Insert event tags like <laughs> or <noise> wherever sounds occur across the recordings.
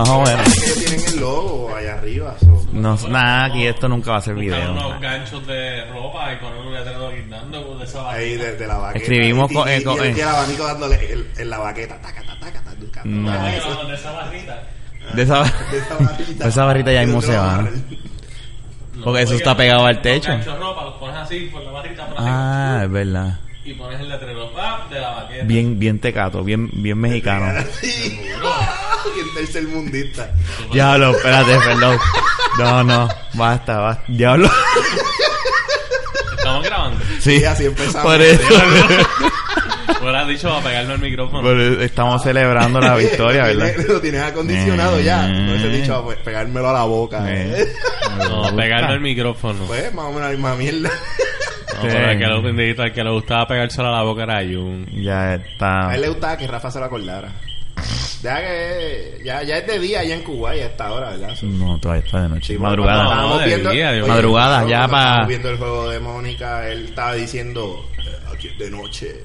Más o menos. Tienen el logo allá arriba. so. No, nada, aquí esto nunca va a ser video. unos ganchos de ropa y poner un letrero guindando de esa vaqueta. de, la. Escribimos con- con- el, abanico dándole en la baqueta. Taca, taca, taca, No. no, de esa barrita. De esa... De esa barrita. <laughs> Esa barrita ya mismo se va. Porque eso está pegado al los techo. ganchos de ropa los pones así por la barrita Ah, es verdad. y pones el letrero ah, de la baqueta. Bien, bien tecato, bien, bien mexicano. <laughs> Sí. Bien tercer mundista. <laughs> Diablo, espérate, perdón. No, no, basta, basta. Diablo. Estamos grabando. Sí, así empezamos. Por eso. Hubieras dicho para pegarlo al micrófono. por eso estamos celebrando la victoria, ¿verdad? Lo tienes acondicionado ya. Eh. No he dicho pues, pegármelo a la boca. Eh. No, pegarlo al micrófono. Pues más o menos la misma mierda. No, pero el que, lo, el que le gustaba pegárselo a la boca era Jun. Ya A está. él le gustaba que Rafa se lo acordara. Ya que ya, ya es de día allá en Cuba y a esta hora, ¿verdad? No, todavía está de noche. Sí, Madrugada. No, viendo- día, Dios oye, Madrugada, ya estábamos pa- viendo el juego de Mónica, él estaba diciendo eh, aquí es de noche.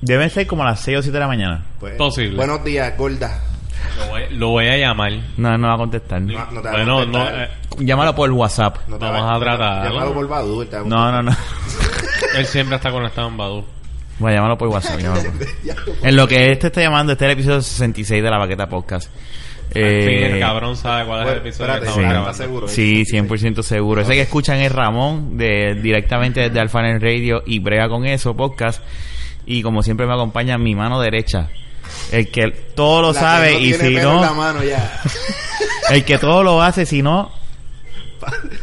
Deben ser como las 6 o 7 de la mañana. Pues, Posible. Buenos días, gorda. Lo voy, lo voy a llamar. No, no va a contestar. No, no te va a bueno, no, eh, Llámalo por WhatsApp. No te vamos va- a tratar. Llámalo por Badu. a No, no, no. él siempre está conectado en Badu. Voy a llamarlo por WhatsApp. <laughs> llámalo En lo que este está llamando, este es el episodio 66 de la Baqueta Podcast. Al fin, el Eh, cabrón sabe cuál es el episodio espérate, que Sí, estamos ¿estás grabando. seguro? sí, 100% seguro. Ese que escuchan es Ramón, de, directamente desde Alphanet Radio y brega con eso, podcast. Y como siempre me acompaña mi mano derecha. El que todo lo La sabe no y si la no, mano ya. <laughs> el que todo lo hace, si no,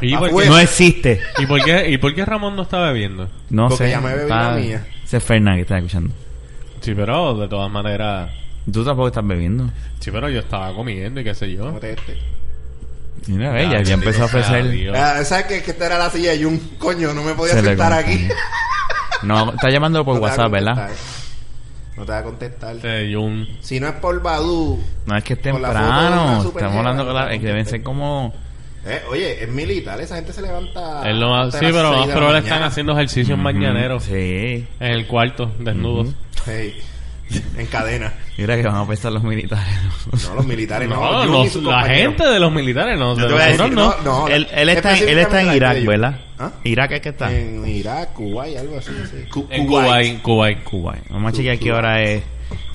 ¿Y por, Afuera. qué, no existe. ¿Y, por qué, ¿Y por qué Ramón no está bebiendo? No Porque sé. ya me bebí la mía. Ese es Fernández que está escuchando. Sí, pero de todas maneras... Tú tampoco estás bebiendo. Sí, pero yo estaba comiendo y qué sé yo. Este. Mira, ve, ya, ya empezó a ofrecer. Ah, ¿Sabes que, que esta era la silla de Jun? Coño, no me podía Se sentar aquí. No, está llamándolo por No WhatsApp, ¿verdad? No te va a contestar. Jun. Si no es por Badu, No es que es temprano. Estamos hablando con la, que deben ser como. Eh, oye, es militar, esa gente se levanta. Él lo más- sí, pero más probable están haciendo ejercicios mañaneros Sí. en el cuarto, desnudos. Hey, en cadena. Mira que van a pesar los militares. No, los militares no. No, los- la gente de los militares no. Yo te voy a decir, no. no, no, él, él está, en- él está en Irak, ¿verdad? ¿Ah? Irak es que está. En Irak, Kuwait, algo así. sí. Ku- En Kuwait. Kuwait, Kuwait. Cuba. Vamos a chequear qué hora es.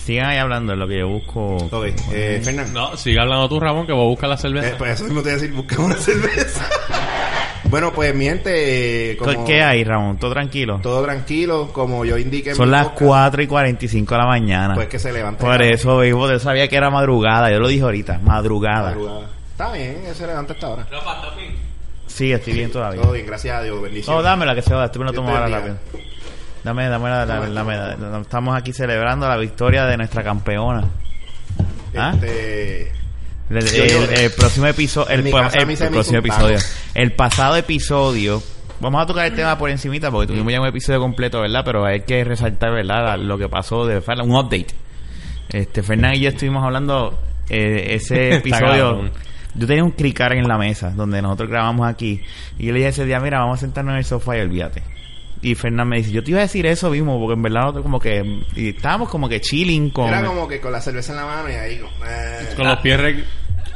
Sigan ahí hablando en lo que yo busco. Ok, eh, Fernando. No, sigue hablando tú, Ramón, que voy a buscar la cerveza. Eh, pues eso mismo te voy a decir, busca una cerveza. <laughs> bueno, pues mi gente, eh, como ¿Qué hay, Ramón? ¿Todo tranquilo? todo tranquilo, como yo indiqué en Son mi las podcast, 4 y 45 de la mañana. Pues que se levanta. Por eso, vivo, yo sabía que era madrugada. Yo lo dije ahorita, madrugada. Madrugada. Está bien, se levanta a esta hora. Sí, estoy bien todavía. Todo bien, gracias a Dios, bendiciones. No, dámela que se va, estoy me lo Dios tomo te ahora bendiga. rápido. Dame, dame la, la- dame la- Estamos aquí celebrando la victoria de nuestra campeona. ¿Ah? Este, El, el- el próximo episodio, el, próximo episodio, el pasado episodio, vamos a tocar el tema por encimita porque tuvimos ya un episodio completo, ¿verdad? Pero hay que resaltar, ¿verdad? Lo que pasó de un update. Este, Fernán y yo estuvimos hablando eh, ese <laughs> episodio. Yo tenía un cricar en la mesa donde nosotros grabamos aquí y yo le dije ese día, mira, vamos a sentarnos en el sofá y olvídate. Y Fernán me dice, yo te iba a decir eso mismo, porque en verdad nosotros como que y estábamos como que chilling con... era como que con la cerveza en la mano y ahí eh, Con los pies re-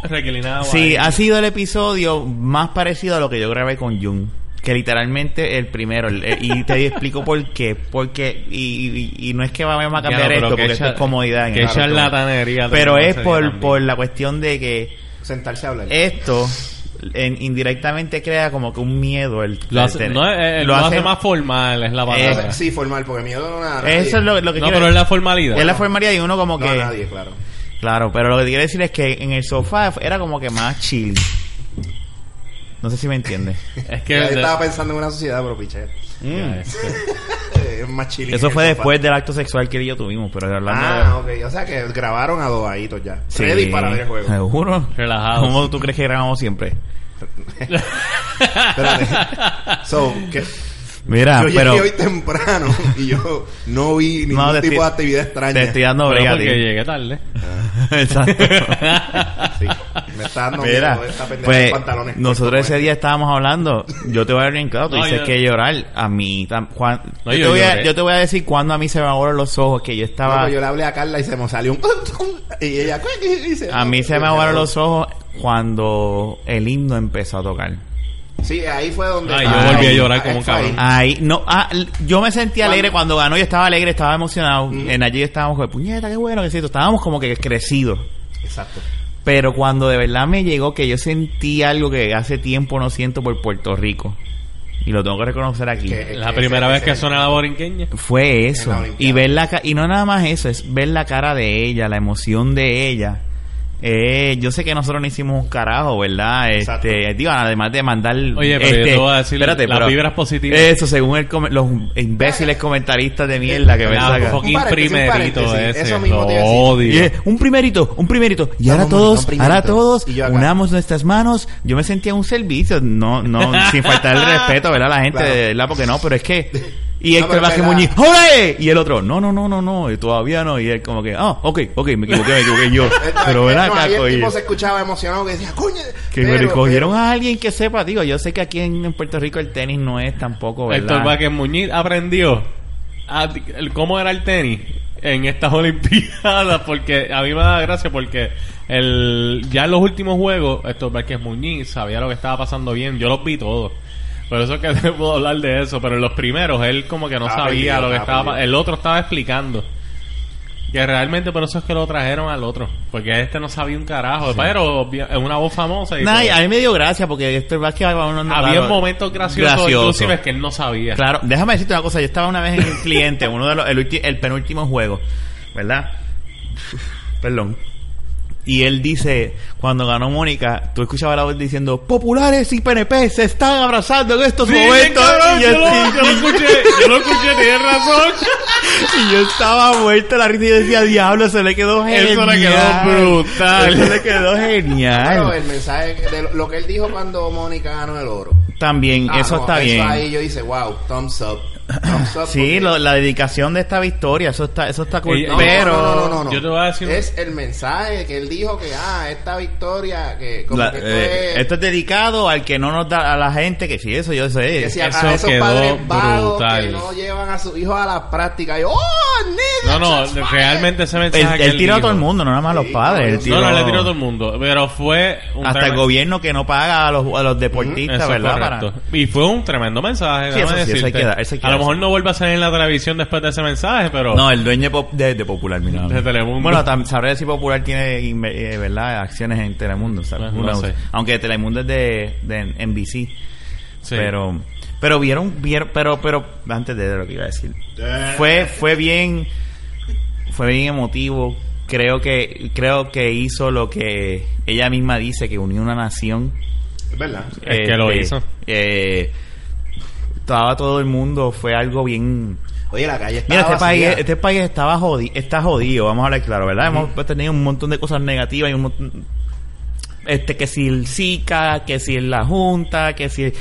reclinados. Sí, ahí. ha sido el episodio más parecido a lo que yo grabé con Jun. Que literalmente el primero. el- el- y te explico por qué. Porque, y, y- y no es que vamos a cambiar esto, porque esto es comodidad. en Qué el asunto. charlatanería. Pero es por, por la cuestión de que sentarse a hablar. esto en- indirectamente crea como que un miedo. El, Lo hace, el- no, eh, lo, hace, más formal, es la palabra. Eh, sí, formal, porque miedo no nada. Eso es lo, lo que no, quiero pero es la formalidad. Es la formalidad y uno como No que... a nadie, claro. Claro, pero lo que te quiero decir es que en el sofá era como que más chill. No sé si me entiendes. <laughs> Es que... Yo estaba pensando en una sociedad, pero piché. Ya, este. Eh, <laughs> Es más chile. Eso fue después del acto sexual que él y yo tuvimos, pero hablando Ah, ok. O sea que grabaron a dos ahitos ya. Sí. Ready para ver el juego. Seguro. Relajados. ¿Cómo tú crees que grabamos siempre? <laughs> Espérate. So, que Mira, yo Ah, pero llegué hoy temprano y yo no vi ningún No, tipo estoy- de actividad extraña. te estoy dando brega porque llegué tarde. <laughs> Exacto. Sí. Me está dando Mira, miedo esta pendeja de pues pantalones. nosotros cortos, ese día estábamos hablando, yo te voy a dar bien claro, tú No, dices yo- que llorar, a mí, tam- Juan, No, yo, yo te voy a, yo te voy a decir cuando a mí se me abrieron los ojos, que yo estaba, yo le hablé a Carla y se me salió un... y ella... y se- a mí se me abrieron los ojos cuando el himno empezó a tocar. Sí, ahí fue donde... Ay, yo volví a llorar como un cabrón. Ahí, no, ah, yo me sentí alegre cuando ganó, yo estaba alegre, estaba emocionado, Mm. en allí estábamos como, puñeta, qué bueno que sí, estábamos como que crecidos. Exacto. Pero cuando de verdad me llegó que yo sentí algo que hace tiempo no siento por Puerto Rico, y lo tengo que reconocer aquí. Que- La que primera vez que suena la borinqueña. Fue eso. Y ver la y no nada más eso, es ver la cara de ella, la emoción de ella. Eh, yo sé que nosotros no hicimos un carajo, ¿verdad? Exacto. Este, digo, además de mandar Oye, pero yo te voy a decir las vibras positivas. Eso, según el los imbéciles comentaristas de mierda que me sacan. Un primerito ese. Eso mismo te odio. Eh, un primerito, un primerito. Y ahora todos, ahora todos, unamos nuestras manos. Yo me sentía un servicio, no, no, sin faltar el <laughs> respeto, ¿verdad? La gente, Claro. de verdad, porque no, pero es que... Y No, Héctor Vázquez. Muñiz. Y el otro, no, no, no, no, no, y todavía no. Y él como que, ah, ok, ok, me equivoqué, me equivoqué yo. <laughs> Pero ven No, acá, ahí el tipo se escuchaba emocionado que decía, coño... Que pero- pero, cogieron pero- a alguien que sepa, digo, yo sé que aquí en, Puerto Rico el tenis no es tampoco, ¿verdad? Héctor Vázquez Muñiz aprendió a- el- cómo era el tenis en estas <laughs> Olimpiadas porque a mí me da gracia porque el ya en los últimos juegos Héctor Vázquez Muñiz sabía lo que estaba pasando bien yo los vi todos por eso es que <laughs> te puedo hablar de eso pero en los primeros él como que no Estaba sabía perdido, lo que estaba estaba perdido. el otro estaba explicando que realmente por eso es que lo trajeron al otro porque este no sabía un carajo pero es una voz famosa y Nah, todo. a mí me dio gracia porque Héctor Vázquez había claro, momentos graciosos gracioso. inclusive que él no sabía Claro, déjame decirte una cosa. Yo estaba una vez en el cliente, uno de los, el, ulti- el penúltimo juego, ¿verdad? Perdón. Y él dice, cuando ganó Mónica, tú escuchabas la voz diciendo, populares y PNP se están abrazando en estos Sí, momentos. cabrón, y, yo, yo, lo, yo lo escuché, yo lo escuché, tienes razón. <laughs> y yo estaba muerto la risa y yo decía, diablo, se le quedó genial. Eso le quedó brutal. Eso le quedó Pero genial. el mensaje de lo, que él dijo cuando Mónica ganó el oro. También, Ah, eso no, está bien. ahí yo dice, wow, thumbs up. Sí, lo- la dedicación de esta victoria, eso está, eso está cool. No, pero no, no, no, no. Yo te voy a decir- Es el mensaje que él dijo que, ah, esta victoria, que como La- que esto eh, es- esto es dedicado al que no nos da a la gente que sí eso yo sé que si eso a esos quedó padres vagos brutal. que no llevan a sus hijos a la práctica. Y, oh, nigga, No, no, shots fired". realmente ese él, mensaje que él él tiró a todo el mundo no nada más a los padres no, él yo- tiró, No, no, le tiró a todo el mundo. Pero fue un hasta el gobierno que no paga a los, a los deportistas verdad. Para- Y fue un tremendo mensaje. Sí, déjame eso sí, eso hay decirte. que dar, eso hay que a lo dar. mejor no vuelva a salir en la televisión después de ese mensaje, pero. no el dueño de, Pop- de, de Popular mira De Telemundo. bueno tam- sabré si Popular tiene inve- eh, verdad acciones en Telemundo ¿sabes? No Who knows? sé. aunque Telemundo es de, de NBC Sí. pero pero vieron vieron pero pero antes de lo que iba a decir fue fue bien fue bien emotivo creo que creo que hizo lo que ella misma dice que unió una nación Es verdad. Es que lo Este, hizo. eh, estaba todo el mundo fue algo bien Oye, la calle Mira, estaba este país, este país estaba jodido, está jodido, vamos a hablar claro, ¿verdad? Hemos tenido un montón de cosas negativas y un montón, este que si el SICA, que si la Junta, que si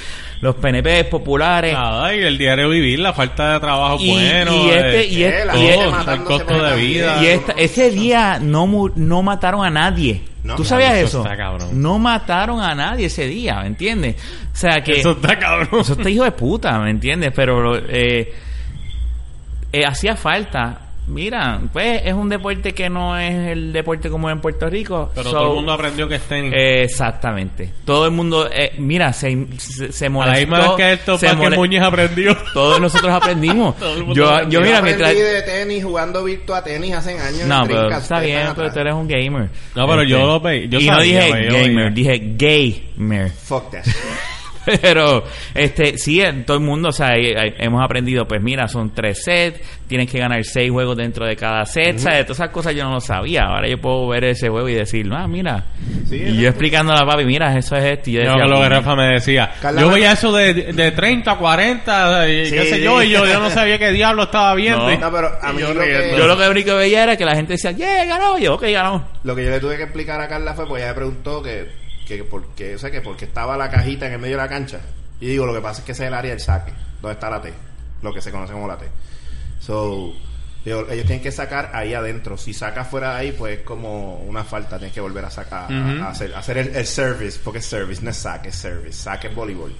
los PNP populares. Nada, y el diario vivir, la falta de trabajo Y- bueno. y este- eh, y este- y este- todo, el costo de vida. Y esta- ese día no no mataron a nadie. No, ¿Tú sabías eso eso? está cabrón. No mataron a nadie ese día, ¿me entiendes? O sea que Eso está cabrón. eso está hijo de puta, ¿me entiendes? Pero eh, eh, hacía falta. Mira, pues es un deporte que no es el deporte como en Puerto Rico. Pero so- todo el mundo aprendió que es tenis. eh, exactamente. Todo el mundo, eh, mira, se, se, se a molestó. la misma vez que esto, se para que Muñiz aprendió. <laughs> Todos nosotros aprendimos. <laughs> Todo el mundo yo, aprendió. yo, mira, Yo mientras... aprendí de tenis jugando virtua tenis hace años. en No, pero está bien, pero atrás. tú eres un gamer. No, pero yo Este, lo ve- yo y no dije yo gamer, dije gamer. Fuck that. Pero, este, sí, en todo el mundo, o sea, hay- hay- hemos aprendido, pues mira, son tres sets, tienes que ganar seis juegos dentro de cada set, ¿sabes? Todas esas cosas yo no lo sabía. Ahora yo puedo ver ese juego y decir, ah, mira. Sí, y yo explicando a la papi, mira, eso es esto. Y yo lo que "Coño". Rafa me decía. Carla yo veía eso de, de 30, 40, y Sí, qué sé sí. yo, y yo, yo no sabía qué diablo estaba viendo. No. Y- No, pero a y mí yo lo que-. Yo lo que único que veía era que la gente decía, yeah, ganó. Yo, ok, ganó. Lo que yo le tuve que explicar a Carla fue, pues ella me preguntó que, que porque, o sea, que porque estaba la cajita en el medio de la cancha. Y digo, lo que pasa es que ese es el área del saque, donde está la T, lo que se conoce como la T. So, Digo, ellos tienen que sacar ahí adentro. Si sacas fuera de ahí, pues es como una falta. Tienes que volver a sacar, a- a, hacer, a hacer el, el service, porque es service, no es saque, es service. Saque es voleibol.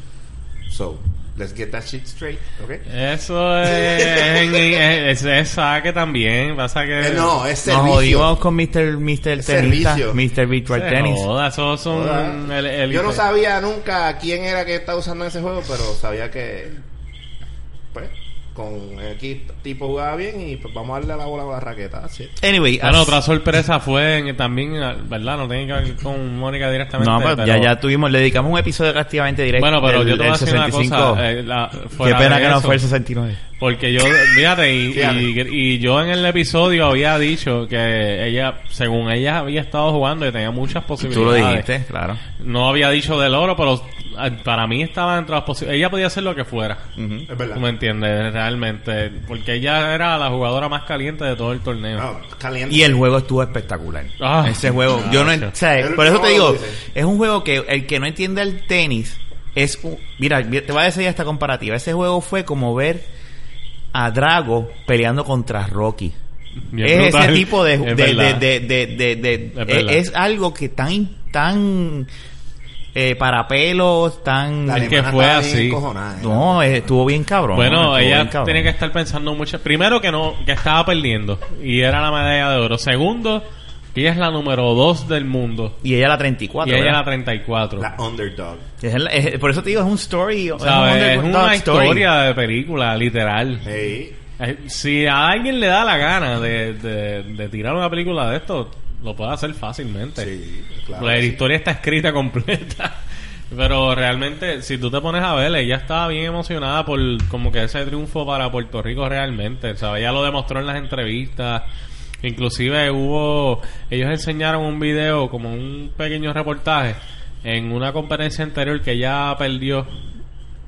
So, let's get that shit straight, ¿ok? Eso es, en- en- es, es saque también. Pasa que. Eh, no, es Nos servicio. jodimos con Mr. Mr. Tenista, servicio. Mr. Virtual Tennis. joda, esos son. Joda. el- el- Yo no sabía nunca quién era que estaba usando ese juego, pero sabía que, pues, con X tipo jugaba bien y pues vamos a darle a la bola con la raqueta. Así. Anyway, Bueno, otra sorpresa fue en- también, ¿verdad? No tiene que ver con Mónica directamente. no, pues pero- ya, ya tuvimos, le dedicamos un episodio prácticamente directo. Bueno, pero el, yo te voy a el decir una 65. cosa. eh, la- Qué pena de que no fue el 69. Porque yo, fíjate, y, Fíjate. y, y yo en el episodio había dicho que ella, según ella había estado jugando y tenía muchas Tú lo posibilidades. dijiste, claro. No había dicho del oro, pero para mí estaba dentro de las posibilidades. Ella podía hacer lo que fuera. Ujú. Es verdad. ¿Tú me entiendes? Realmente. Porque ella era la jugadora más caliente de todo el torneo. No, caliente. Y el juego estuvo espectacular. Ah. Ese juego, yo no, Ah, o sea, El por eso te digo, es un juego que el que no entiende el tenis es un, mira, te voy a decir esta comparativa. Ese juego fue como ver a Drago peleando contra Rocky. Bien es brutal. ese tipo de, Es de, de, de, de, de- Es es, verdad. es algo que tan tan eh, para pelos, tan Es que fue así. ¿eh? no, eh, estuvo bien cabrón. Bueno, ella tiene que estar pensando mucho. Primero que no, que estaba perdiendo y era la medalla de oro. Segundo, que ella es la número 2 del mundo y ella la 34, y ella ¿verdad? la 34. La underdog. Es el- es- por eso te digo, es un story, es, una story. historia de película, literal. Hey. Eh, Si a alguien le da la gana de, de, de tirar una película de esto, lo puede hacer fácilmente. Sí, claro. la sí. historia está escrita <laughs> completa. Pero realmente, si tú te pones a ver, ella estaba bien emocionada por como que ese triunfo para Puerto Rico realmente. ¿sabes? Ella lo demostró en las entrevistas. Inclusive hubo, ellos enseñaron un video, como un pequeño reportaje, en una conferencia anterior que ella perdió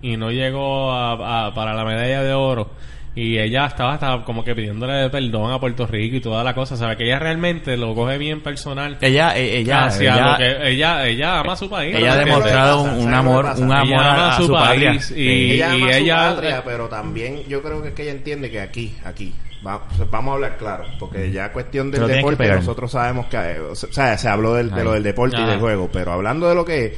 y no llegó a, a- para la medalla de oro. Y ella estaba hasta como que pidiéndole perdón a Puerto Rico y toda la cosa. ¿Sabe? Que ella realmente lo coge bien personal. Ella, eh, ella, hacia ella, lo que ella, ella ama a su país. ella ha ¿sabes qué demostrado pasa? un, un ¿Sabes lo amor, un Ella amor ama a, su país y- ella ama ella- su patria, pero también yo creo que es que ella entiende que aquí, aquí, va- vamos a hablar claro, porque ya cuestión del deporte, nosotros sabemos que, eh, o sea, se habló del- de lo del deporte y del juego, pero hablando de lo que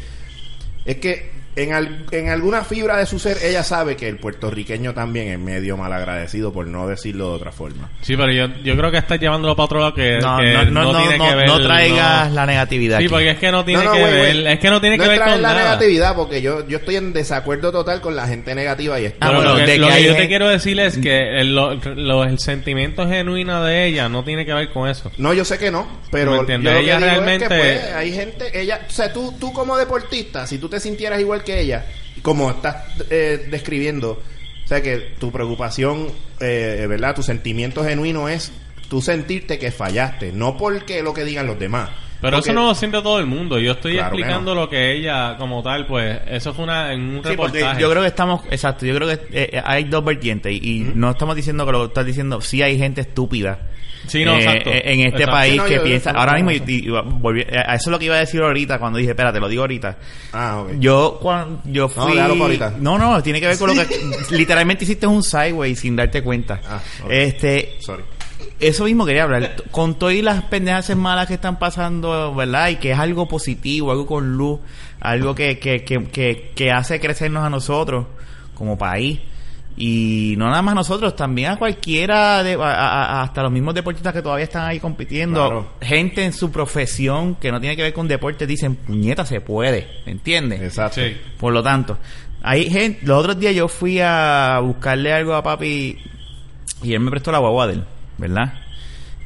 es que en, al- en alguna fibra de su ser ella sabe que el puertorriqueño también es medio malagradecido, por no decirlo de otra forma. Sí, pero yo, yo creo que estás llevándolo para otro lado que No, que no, no, no, tiene no, que ver. no traigas no. la negatividad. Sí, aquí. porque es que no tiene No, no, que güey, ver. güey. Es que no tiene No que ver con la nada. negatividad, porque yo, yo estoy en desacuerdo total con la gente negativa y esto. Ah, bueno, lo que, de lo que que yo te gente- quiero decir es que el, lo- lo- el sentimiento genuino de ella no tiene que ver con eso. No, yo sé que no, pero ¿Me yo lo que Ella digo es que, realmente- pues, hay gente, ella, o sea, tú, tú como deportista, si tú te sintieras igual que ella, como estás eh, describiendo, o sea, que tu preocupación, eh, ¿verdad? Tu sentimiento genuino es tú sentirte que fallaste, no porque lo que digan los demás. Pero Porque- eso no lo siente todo el mundo. Yo estoy Claro que explicando lo que ella, como tal, pues, eso fue una, en un Sí, reportaje. yo creo que estamos, exacto, yo creo que eh, eh, hay dos vertientes y, y no estamos diciendo que lo estás diciendo, sí hay gente estúpida. Sí, no, eh, exacto. En este Exacto. país Sí, no, que yo- piensa, yo- ahora yo- mismo, y- y- y volví- a eso es lo que iba a decir ahorita cuando dije, espérate, lo digo ahorita. Ah, ok. Yo cuando yo No, fui para ahorita. No, no, tiene que ver con lo que <laughs> literalmente hiciste un sideway sin darte cuenta. Ah, ok. Este, Sorry. Eso mismo quería hablar. Con todas las pendejas malas que están pasando, ¿verdad? Y que es algo positivo, algo con luz, algo que, que, que, que, que hace crecernos a nosotros como país. Y no nada más a nosotros, también a cualquiera, de, a- hasta los mismos deportistas que todavía están ahí compitiendo. Claro. Gente en su profesión que no tiene que ver con deporte dicen, puñeta, se puede. ¿Me entiendes? Exacto. Sí. Por lo tanto, hay gente, los otros días yo fui a buscarle algo a papi y él me prestó la guagua de él, ¿verdad?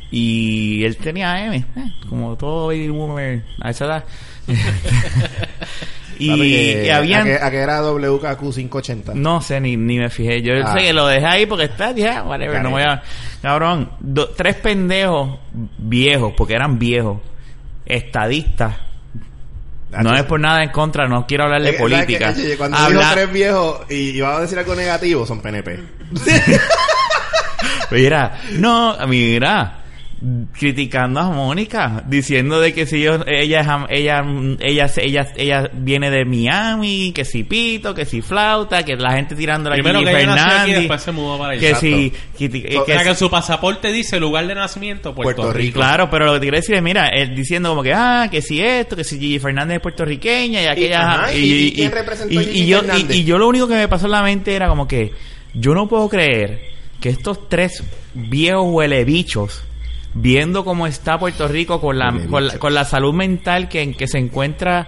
Y él tenía M, eh, como todo baby boomer a esa edad. <laughs> y, que- y habían, ¿A que, a que era WKQ 580? no sé, ni, ni me fijé. Yo Ah. sé que lo dejé ahí porque está, ya, whatever, no voy a... Cabrón, do- tres pendejos viejos, porque eran viejos, estadistas. No es por nada en contra, no quiero hablar de Eh, ¿sabes política. qué? Oye, Cuando Habla- dijo tres viejos y iba a decir algo negativo, son PNP. <laughs> Mira, no, mira. criticando a Mónica, diciendo de que si yo, ella, es am- ella, ella, ella, ella, viene de Miami, que si pito, que si flauta, que la gente tirando la Primero Gigi que ella nació aquí y Fernández, después se mudó para allá. que si, que, que- O sea, que su pasaporte dice lugar de nacimiento Puerto, Puerto Rico. Claro, pero lo que te quiero decir es, mira, él diciendo como que, ah, que si esto, que si Gigi Fernández es puertorriqueña y aquella... ajá, ¿y- y quién representó a y- Gigi y yo, y- Fernández? y yo lo único que me pasó en la mente era como que, yo no puedo creer que estos tres viejos huelebichos, viendo cómo está Puerto Rico con la, con la, con la salud mental que, en que se encuentra...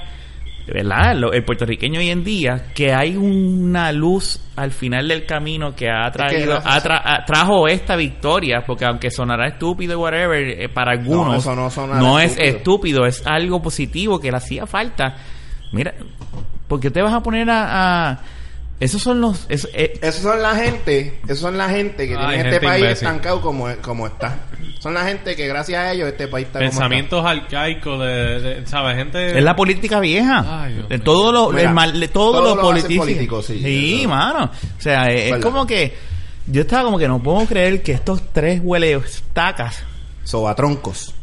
¿Verdad? Lo- el puertorriqueño hoy en día, que hay una luz al final del camino que ha traído, ha tra- ha- trajo esta victoria, porque aunque sonará estúpido y whatever, eh, para algunos no es estúpido. estúpido, es algo positivo que le hacía falta. Mira, porque te vas a poner a, a- esos son los es- eh, Esos son la gente, esos son la gente que Ay, tiene este país imbécil. estancado como, como está. Son la gente que gracias a ellos este país está como Pensamientos arcaicos de, de- ¿sabes? Gente... es la política vieja. Ay, Dios todo lo Mira, el mal- de todo, todo lo lo hace político. político, sí. Sí, mano. O sea, es como que yo estaba como que no puedo creer que estos tres huele tacas, está. Sobatroncos.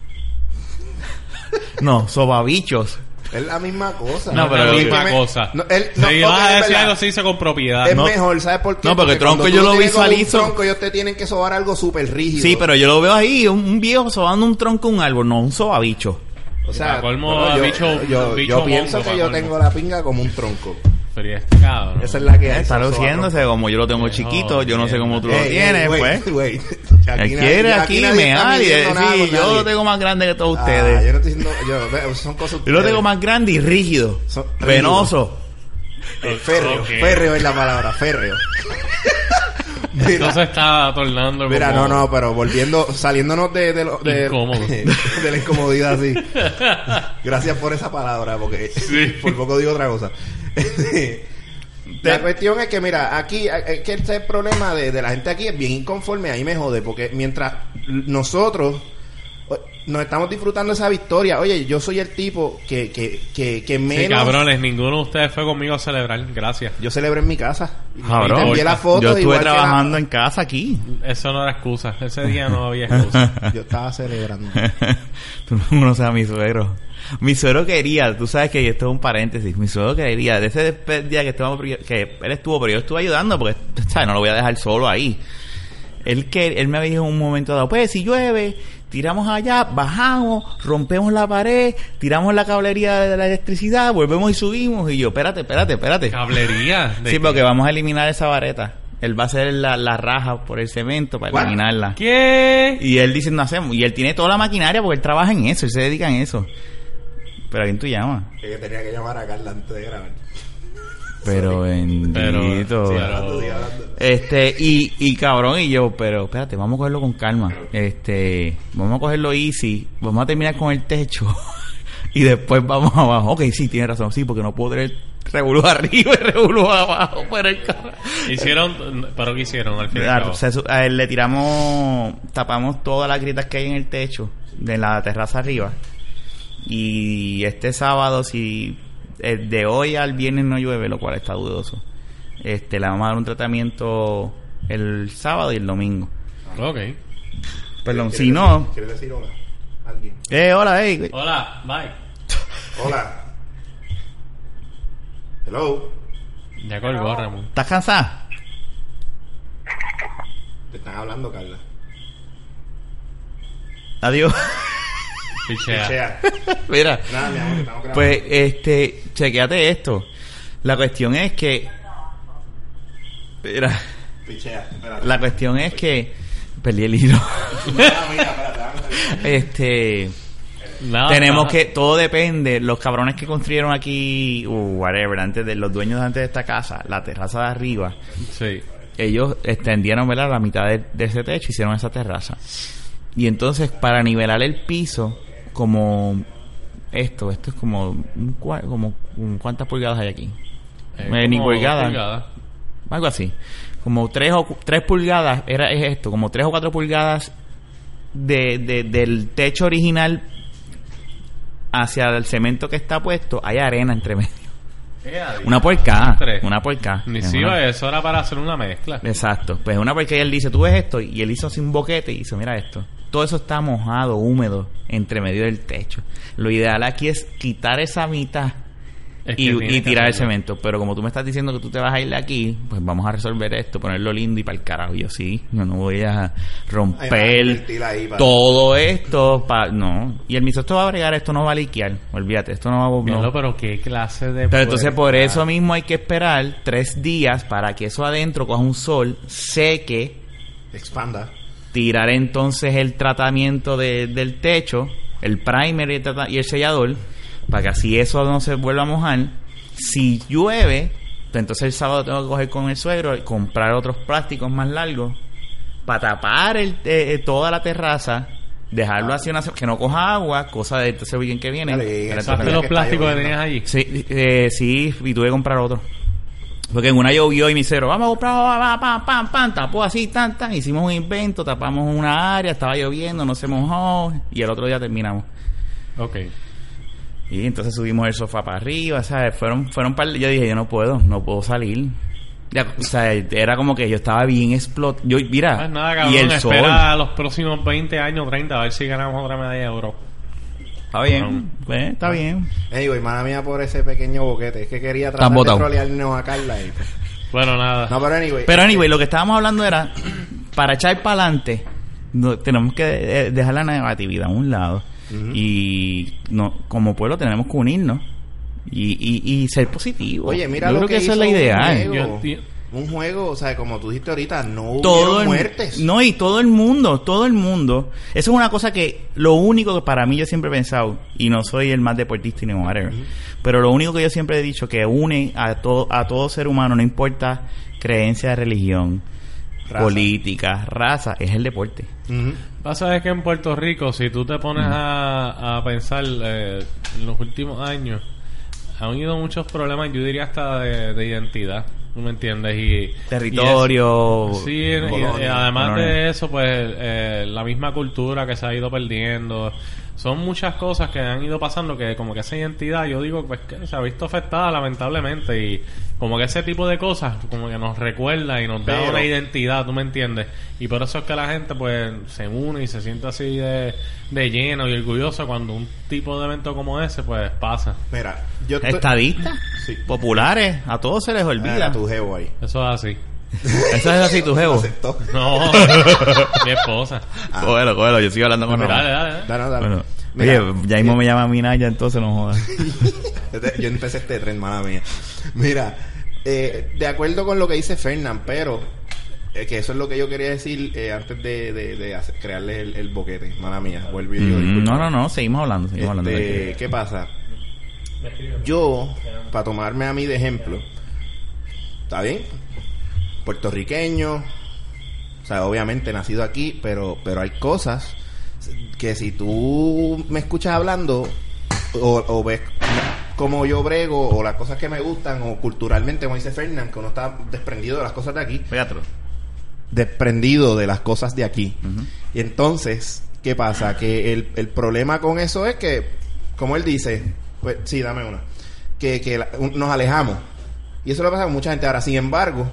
no, sobabichos. Es la misma cosa. No, pero- la lo misma me- cosa. No, él- no, si vas a es decir algo, se dice con propiedad. Es No. mejor, ¿sabes por qué? No, porque cuando tronco yo lo como un visualizo. tronco, ellos te tienen que sobar algo súper rígido. Sí, pero yo lo veo ahí, un, un viejo sobando un tronco un árbol, no un sobabicho. O sea, colmo, bueno, yo, bicho- yo, bicho yo pienso mongo, que yo colmo. tengo la pinga como un tronco. Este cabrón. Esa es la que hay. Está luciéndose como yo lo tengo chiquito, yo no sé cómo tú lo Ey, tienes, wait, pues. <laughs> wait. Él Aquí quiere nadie- aquí midiendo nada decir, con yo nadie. lo tengo más grande que todos Ah, ustedes. yo no estoy diciendo, yo, son cosas Yo lo tengo más grande y rígido, Son- venoso. Eh, férreo, Ok. férreo es la palabra, férreo. <laughs> Mira, Entonces está tornando mira, como- no, no, pero volviendo, saliéndonos de, de, lo- de, <laughs> de la incomodidad, sí. Gracias por esa palabra, porque por poco digo otra cosa. <laughs> La cuestión es que, mira, aquí, es que este problema de, de la gente aquí es bien inconforme, ahí me jode, porque mientras nosotros nos estamos disfrutando esa victoria, oye, yo soy el tipo que, que, que, que Sí, menos... cabrones, ninguno de ustedes fue conmigo a celebrar. Gracias. Yo celebré en mi casa. Y Cabrón. te envié la foto. Yo estuve igual que la- trabajando en casa aquí. Eso no era excusa. Ese día no había excusa. <laughs> Yo estaba celebrando. <laughs> Tú no conoces a mi suegro. Mi suegro quería, tú sabes que esto es un paréntesis, mi suegro quería, de ese día que, estábamos, que él estuvo, pero yo estuve ayudando porque, ¿sabes? No lo voy a dejar solo ahí. Él, que, él me dijo en un momento dado, pues si llueve, tiramos allá, bajamos, rompemos la pared, tiramos la cablería de la electricidad, volvemos y subimos. Y yo, espérate, espérate, espérate. Cablería. ¿De Sí, qué? porque vamos a eliminar esa vareta. Él va a hacer la, la raja por el cemento para ¿What? eliminarla. ¿Qué? Y él dice, no hacemos. Y él tiene toda la maquinaria porque él trabaja en eso, él se dedica en eso. Pero ¿a quién tú llamas? que yo tenía que llamar a Carla antes de grabar. Pero bendito. Pero- sí, Hablando, di, hablando. Este, y, y cabrón, y yo, pero espérate, vamos a cogerlo con calma. Este, vamos a cogerlo easy, vamos a terminar con el techo. <laughs> y después vamos abajo. Ok, sí, tienes razón, sí, porque no puedo tener revolú <laughs> arriba y revolú abajo. Pero el carro. Hicieron, pero ¿qué hicieron al final? Se su- a él le tiramos, tapamos todas las grietas que hay en el techo de la terraza arriba. Y este sábado, si eh, de hoy al viernes no llueve, lo cual está dudoso, este, le vamos a dar un tratamiento el sábado y el domingo. Ok. Perdón, ¿Quieres si decir- no, ¿Quieres decir hola? Alguien. eh, hola, hey. Hola, bye. Hola. Hello. Ya colgó, Ramón. ¿Estás cansada? Te están hablando, Carla. Adiós. Pichea. Chea. <laughs> Mira. Nada, mi amor, que estamos grabando. Pues, este, chequeate esto. La cuestión es que. Mira, Pichea. Espérate. la cuestión es que. Perdí el hilo. <laughs> Ah, mira, espérate, este. Tenemos que. Todo depende. Los cabrones que construyeron aquí. Uh, whatever. Antes de los dueños antes de esta casa. La terraza de arriba. Sí. Ellos extendieron, ¿verdad? La mitad de, de ese techo. Hicieron esa terraza. Y entonces, para nivelar el piso. Como. Esto. Esto es como. un cua- como ¿Cuántas pulgadas hay aquí? Eh, Eh, ni pulgadas. algo así como tres o cu- tres pulgadas era es esto como tres o cuatro pulgadas de, de- del techo original hacia el cemento que está puesto hay arena entre medio Una por K. Tres. Una por K. Ni Es una- eso era para hacer una mezcla. Exacto. Pues una porque él dice, tú ves esto, y él hizo así un boquete y dice, mira esto. Todo eso está mojado, húmedo, entre medio del techo. Lo ideal aquí es quitar esa mitad Es que y, tirar el cemento. Pero como tú me estás diciendo que tú te vas a ir de aquí, pues vamos a resolver esto, ponerlo lindo y para el carajo. Y Yo sí, yo no voy a va romper ahí para- todo esto. Pa no. Y el miso esto va a bregar, esto no va a liquear. Olvídate, esto no va a... no. Míralo, pero qué clase de... Pero entonces por eso mismo hay que esperar tres días para que eso adentro coja un sol, seque, Expanda. tirar entonces el tratamiento de- del techo, el primer y el, y el sellador, para que así eso no se vuelva a mojar. Si llueve, pues entonces el sábado tengo que coger con el suegro y comprar otros plásticos más largos para tapar el, eh, eh, toda la terraza, dejarlo así una que no coja agua, cosa de este weekend que viene. ¿Usaste los plásticos que tenías allí? Sí, eh, sí, y tuve que comprar otro. Porque en una llovió y mi cero, vamos a comprar, va, va, pam, pam, pam, tapó así, tan, tan, hicimos un invento, tapamos una área, estaba lloviendo, no se mojó, y el otro día terminamos. Ok. Y entonces subimos el sofá para arriba, ¿sabes? Fueron, fueron par- yo dije, yo no puedo, no puedo salir. Ya, o sea, era como que yo estaba bien explotado. Yo, mira, Pues nada, cabrón, y el sol. espera los próximos 20 años, 30, a ver si ganamos otra medalla de oro. Está bien, pues, está bien. Anyway, mala mía por ese pequeño boquete. Es que quería tratar de trolearnos a Carla y Bueno, nada. No, pero anyway. Pero anyway, lo que estábamos hablando era, para echar para adelante, no, tenemos que eh, dejar la negatividad a un lado. Y no, como pueblo tenemos que unirnos y, y, y ser positivos. Oye, mira Yo lo creo que, que esa es la idea. un juego. Un o sea, como tú dijiste ahorita, no todo el, muertes. No, y todo el mundo, todo el mundo. Eso es una cosa que, lo único que para mí yo siempre he pensado, y no soy el más deportista ni whatever, pero lo único que yo siempre he dicho que une a todo, a todo ser humano, no importa creencia, religión, Raza. política, raza, es el deporte. Pasa es que en Puerto Rico, si tú te pones a, a pensar eh, en los últimos años, han habido muchos problemas, yo diría hasta de, de identidad, ¿tú me entiendes? Y, Territorio, y es- sí, y- además de eso, pues eh, la misma cultura que se ha ido perdiendo. Son muchas cosas que han ido pasando que como que esa identidad, yo digo, pues que se ha visto afectada lamentablemente y como que ese tipo de cosas como que nos recuerda y nos da Pero- una identidad, ¿tú me entiendes? Y por eso es que la gente pues se une y se siente así de, de lleno y orgulloso cuando un tipo de evento como ese pues pasa. Mira, yo estadistas, Sí. populares, a todos se les olvida. Era tu jevo ahí. Eso es así. <laughs> Eso es así, tu jevo. aceptó. No, <laughs> mi esposa. Ah. Cógelo, cógelo, yo sigo hablando con Dale, Ramón. dale, dale. Dale, dale. Bueno, Mira, oye, ya mismo me llama Minaya, entonces no jodas. <laughs> Este- Yo empecé este tren, mala mía. Mira, eh, de acuerdo con lo que dice Fernán, pero eh, que eso es lo que yo quería decir eh, antes de, de, de hacer- crearle el, el boquete, mala mía. Vuelvo y digo, Mm, disculpa. no, no, no, seguimos hablando, seguimos hablando. Este, ¿Qué pasa? Yo, para tomarme a mí de ejemplo, ¿está bien? Puertorriqueño, o sea, obviamente nacido aquí, pero, pero hay cosas que si tú me escuchas hablando o, o ves cómo yo brego o las cosas que me gustan o culturalmente, como dice Fernán, que uno está desprendido de las cosas de aquí, Pégatelo. desprendido de las cosas de aquí. Y entonces, ¿qué pasa? Que el, el problema con eso es que, como él dice, pues sí, dame una, que, que la- un- nos alejamos. Y eso lo pasa con mucha gente. Ahora, sin embargo,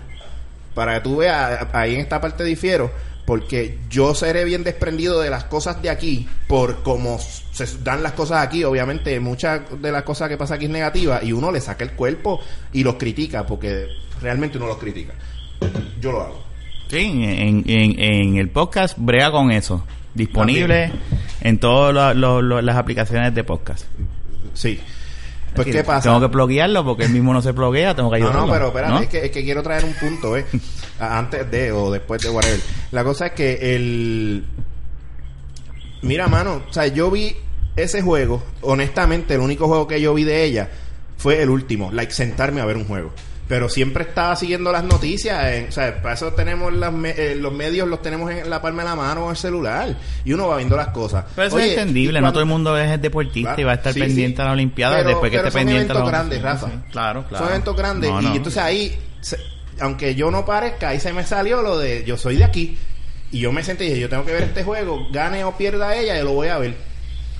para que tú veas, ahí en esta parte difiero, porque yo seré bien desprendido de las cosas de aquí, por cómo se dan las cosas aquí, obviamente muchas de las cosas que pasa aquí es negativa, y uno le saca el cuerpo y los critica, porque realmente uno los critica. Yo lo hago. Sí, en, en, en el podcast brega con eso. Disponible en todas las aplicaciones de podcast. Sí. Pues, ¿qué pasa? Tengo que bloquearlo porque él mismo no se bloquea, tengo que No, ayudarlo. no, pero espérate, ¿no? Es, que, es que quiero traer un punto, ¿eh? Antes de o después de whatever. La cosa es que el... Mira, mano, o sea, yo vi ese juego, honestamente, el único juego que yo vi de ella fue el último, like sentarme a ver un juego. Pero siempre estaba siguiendo las noticias, en- o sea, para eso tenemos las me- eh, los medios, los tenemos en la palma de la mano o en el celular. Y uno va viendo las cosas. Pero eso Oye, es entendible, no todo el mundo es deportista Claro, y va a estar sí, pendiente sí. a la Olimpiada Pero- después que esté pendiente a la grandes, Rafa. Claro, claro. Son eventos grandes. No, y entonces ahí, se- aunque yo no parezca, ahí se me salió lo de yo soy de aquí. Y yo me senté y dije, yo tengo que ver este juego, gane o pierda ella, yo lo voy a ver.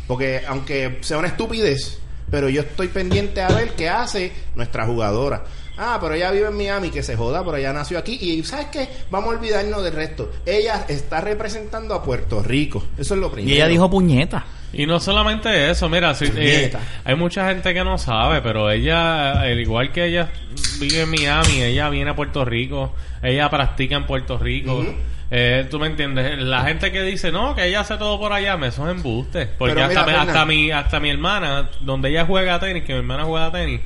Porque aunque sea una estupidez, pero yo estoy pendiente a ver qué hace nuestra jugadora. Ah, pero ella vive en Miami, que se joda, pero ella nació aquí. Y ¿sabes qué? Vamos a olvidarnos del resto. Ella está representando a Puerto Rico. Eso es lo primero. Y ella dijo puñeta. Y no solamente eso, mira, sí, eh, hay mucha gente que no sabe, pero ella, al igual que ella vive en Miami, ella viene a Puerto Rico, ella practica en Puerto Rico. Eh, tú me entiendes, la gente que dice no, que ella hace todo por allá, me son embustes. Porque Pero hasta, mira, hasta mi hasta mi hermana, donde ella juega tenis, que mi hermana juega tenis,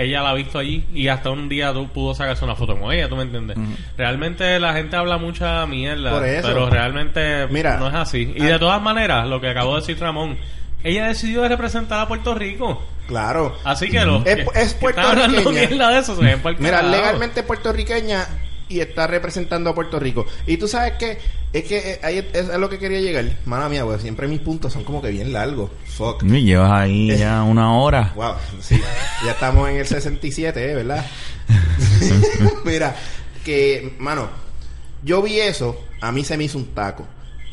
ella la ha visto allí y hasta un día tú pudo sacarse una foto con ella, tú me entiendes. Realmente la gente habla mucha mierda, Por eso. pero realmente Mira, no es así. Y ah. de todas maneras, lo que acabó de decir Ramón, ella decidió representar a Puerto Rico. Claro. Así que los Es- que- es que puertorriqueña. hablando mierda de eso Mira, legalmente puertorriqueña y está representando a Puerto Rico. Y tú sabes que es que eh, ahí es, a lo que quería llegar. Mala mía, güey, siempre mis puntos son como que bien largos. Fuck. Y llevas ahí ya una hora. Wow, sí. Ya estamos en el 67, ¿eh? ¿verdad? <laughs> Mira, que, mano, yo vi eso, a mí se me hizo un taco.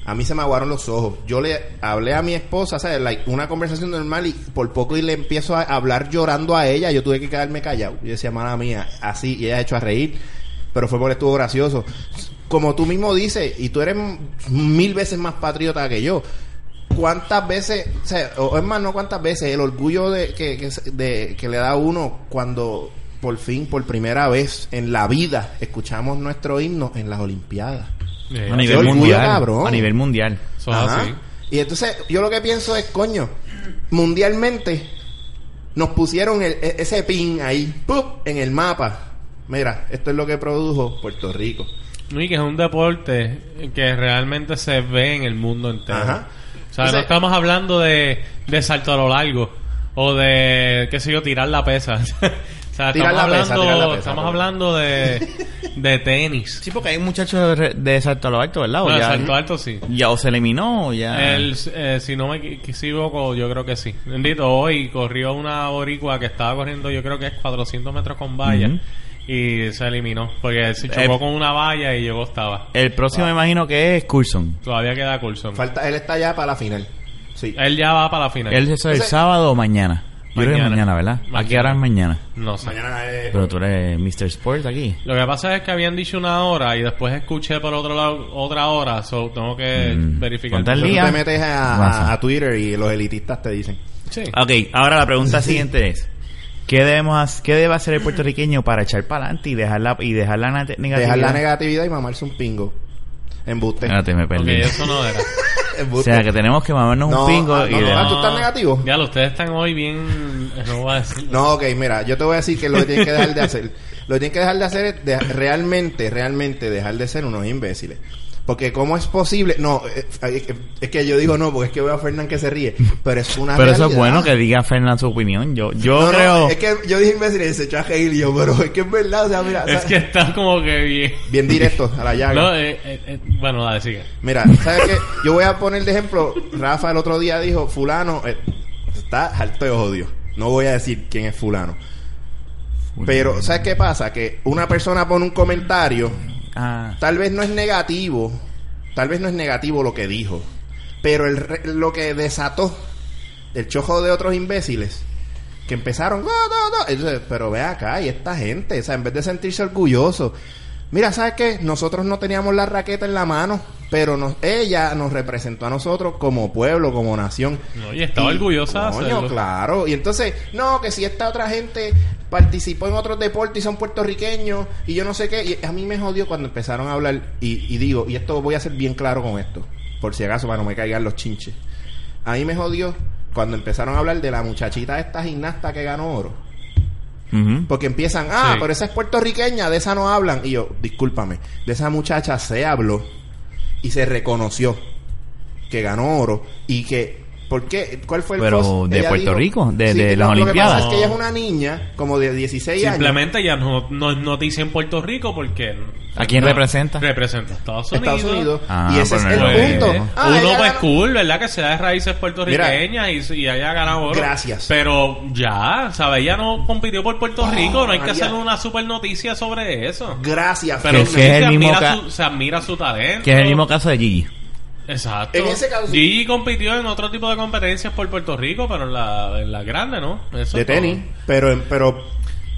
A mí se me aguaron los ojos. Yo le hablé a mi esposa, ¿sabes? Like, una conversación normal y por poco y le empiezo a hablar llorando a ella. Yo tuve que quedarme callado. Yo decía, mala mía, así, y ella ha hecho a reír. Pero fue porque estuvo gracioso. Como tú mismo dices, y tú eres mil veces más patriota que yo. ¿Cuántas veces, o, sea, o es más, no cuántas veces, el orgullo de, que, de- que le da a uno cuando por fin, por primera vez en la vida, escuchamos nuestro himno en las Olimpiadas? Eh, A nivel orgullo, mundial. cabrón. A nivel mundial. Ajá. Y entonces, yo lo que pienso es, coño, mundialmente nos pusieron el- e- ese pin ahí, ¡pup! en el mapa. Mira, esto es lo que produjo Puerto Rico. No, Y que es un deporte que realmente se ve en el mundo entero. Ajá. O sea, no estamos hablando de, de salto a lo largo o de, qué sé yo, tirar la pesa. <laughs> o sea, Tirar estamos, la pesa, hablando, tirar la pesa, estamos por- hablando de, de tenis. Sí, porque hay muchachos de, de salto a lo alto, ¿verdad? O Bueno, ya, salto alto sí. ya o se eliminó o ya... El, eh, si no me equi- equivoco, yo creo que sí. Bendito, hoy corrió una boricua que estaba corriendo, yo creo que es 400 metros con valla. Y se eliminó. Porque se chocó Eh, con una valla y llegó estaba. El próximo me imagino que es Coulson. Todavía queda Coulson. Falta, él está ya para la final. Sí. Él ya va para la final. Él es el Ese- sábado o mañana. Yo creo que Mañana. mañana, ¿verdad? ¿A qué Mañana. hora es mañana? No sé. Mañana es... Pero tú eres Mr. Sports aquí. Lo que pasa es que habían dicho una hora y después escuché por otro lado otra hora. So tengo que Mm. verificar. Tú te metes a- a Twitter y los elitistas te dicen. Sí. Ok, ahora la pregunta siguiente es... ¿Qué debemos qué debe hacer el puertorriqueño para echar para adelante y dejar la, y dejar la negatividad? Dejar la negatividad y mamarse un pingo. Embuste. Espérate, me perdí. eso no era. <laughs> O sea, que tenemos que mamarnos No, un pingo ah, y no, Ah, ¿tú estás negativo? Ya, ustedes están hoy bien. No voy a decir. No, ok, mira, yo te voy a decir que lo que tienen que dejar de hacer. Lo que tienen que dejar de hacer es de- realmente, realmente dejar de ser unos imbéciles. Porque cómo es posible, no, eh, eh, es que yo digo no, porque es que veo a Fernán que se ríe, pero es una Pero eso es bueno que diga Fernán su opinión. Yo, yo No, no, creo... es que yo dije imbéciles y se echó a reír y yo, pero es que es verdad, o sea, mira, Es que está como que bien. bien directo a la llaga. No, eh, eh, eh, bueno, dale, sigue. Mira, ¿sabes qué? Yo voy a poner de ejemplo, Rafa el otro día dijo, fulano, eh, está harto de odio. No voy a decir quién es fulano. Pero, ¿sabes qué pasa? Que una persona pone un comentario, Ah, tal vez no es negativo, tal vez no es negativo lo que dijo, pero el, lo que desató el chojo de otros imbéciles que empezaron, "No, no, no". Pero ve acá, y esta gente, o sea, en vez de sentirse orgulloso, mira, ¿sabes qué? Nosotros no teníamos la raqueta en la mano, pero nos, ella nos representó a nosotros como pueblo, como nación. No, y estaba orgullosa Coño, claro. Y entonces, no, que si esta otra gente participó en otros deportes y son puertorriqueños y yo no sé qué. Y a mí me jodió cuando empezaron a hablar y, y digo, y esto voy a ser bien claro con esto, por si acaso para no me caigan los chinches. A mí me jodió cuando empezaron a hablar de la muchachita esta gimnasta que ganó oro. Porque empiezan, ah, Sí. pero esa es puertorriqueña, de esa no hablan. Y yo, discúlpame, de esa muchacha se habló y se reconoció que ganó oro y que, ¿por qué? ¿Cuál fue el Pero, fuss? ¿de Ella Puerto dijo- Rico? ¿De- Sí, de que las no, Lo que Olimpiadas? pasa es que ella es una niña, como de 16 años. Simplemente ya no, no es noticia en Puerto Rico porque... ¿A quién no, representa? Representa a Estados Unidos. Estados Unidos. Ah, y ese es pues el no, punto. Ah, Uno ella pues ganó- cool, ¿verdad? Que sea de raíces puertorriqueñas y, y haya ganado oro. Gracias. Pero ya, ¿sabes? Ella no compitió por Puerto Oh, Rico. No hay que María. hacer una super noticia sobre eso. Gracias, Pero Que- sí que es el se, mismo admira su, se admira su talento. Que es el mismo caso de Gigi. Exacto. En ese caso, sí. Gigi compitió en otro tipo de competencias por Puerto Rico, pero en la, en la grande, ¿no? Eso de es todo. tenis, pero, pero,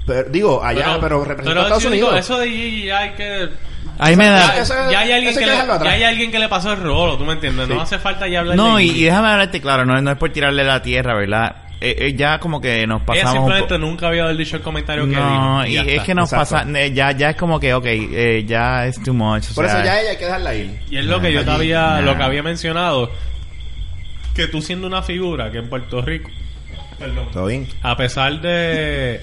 pero- digo, allá, pero, representa pero a Estados yo digo, Unidos. eso de Gigi ya hay que... Ahí me da... Ya, hay, alguien que que le, ya hay alguien que le pasó el rolo, ¿tú me entiendes? Sí. No hace falta ya hablar No, de y, y déjame hablarte claro, no, no es por tirarle la tierra, ¿verdad? Eh, eh, ya como que nos Ella pasamos un simplemente nunca había dicho el comentario que No, dijo. y ya es está. que nos Exacto. pasa... eh, ya, ya es como que, ok, eh, ya es too much. o Por sea, eso ya ella hay que dejarla ir. Y es lo que yo te Allí. había, Nah. lo que había mencionado, que tú siendo una figura que en Puerto Rico, perdón, Todo bien. a pesar de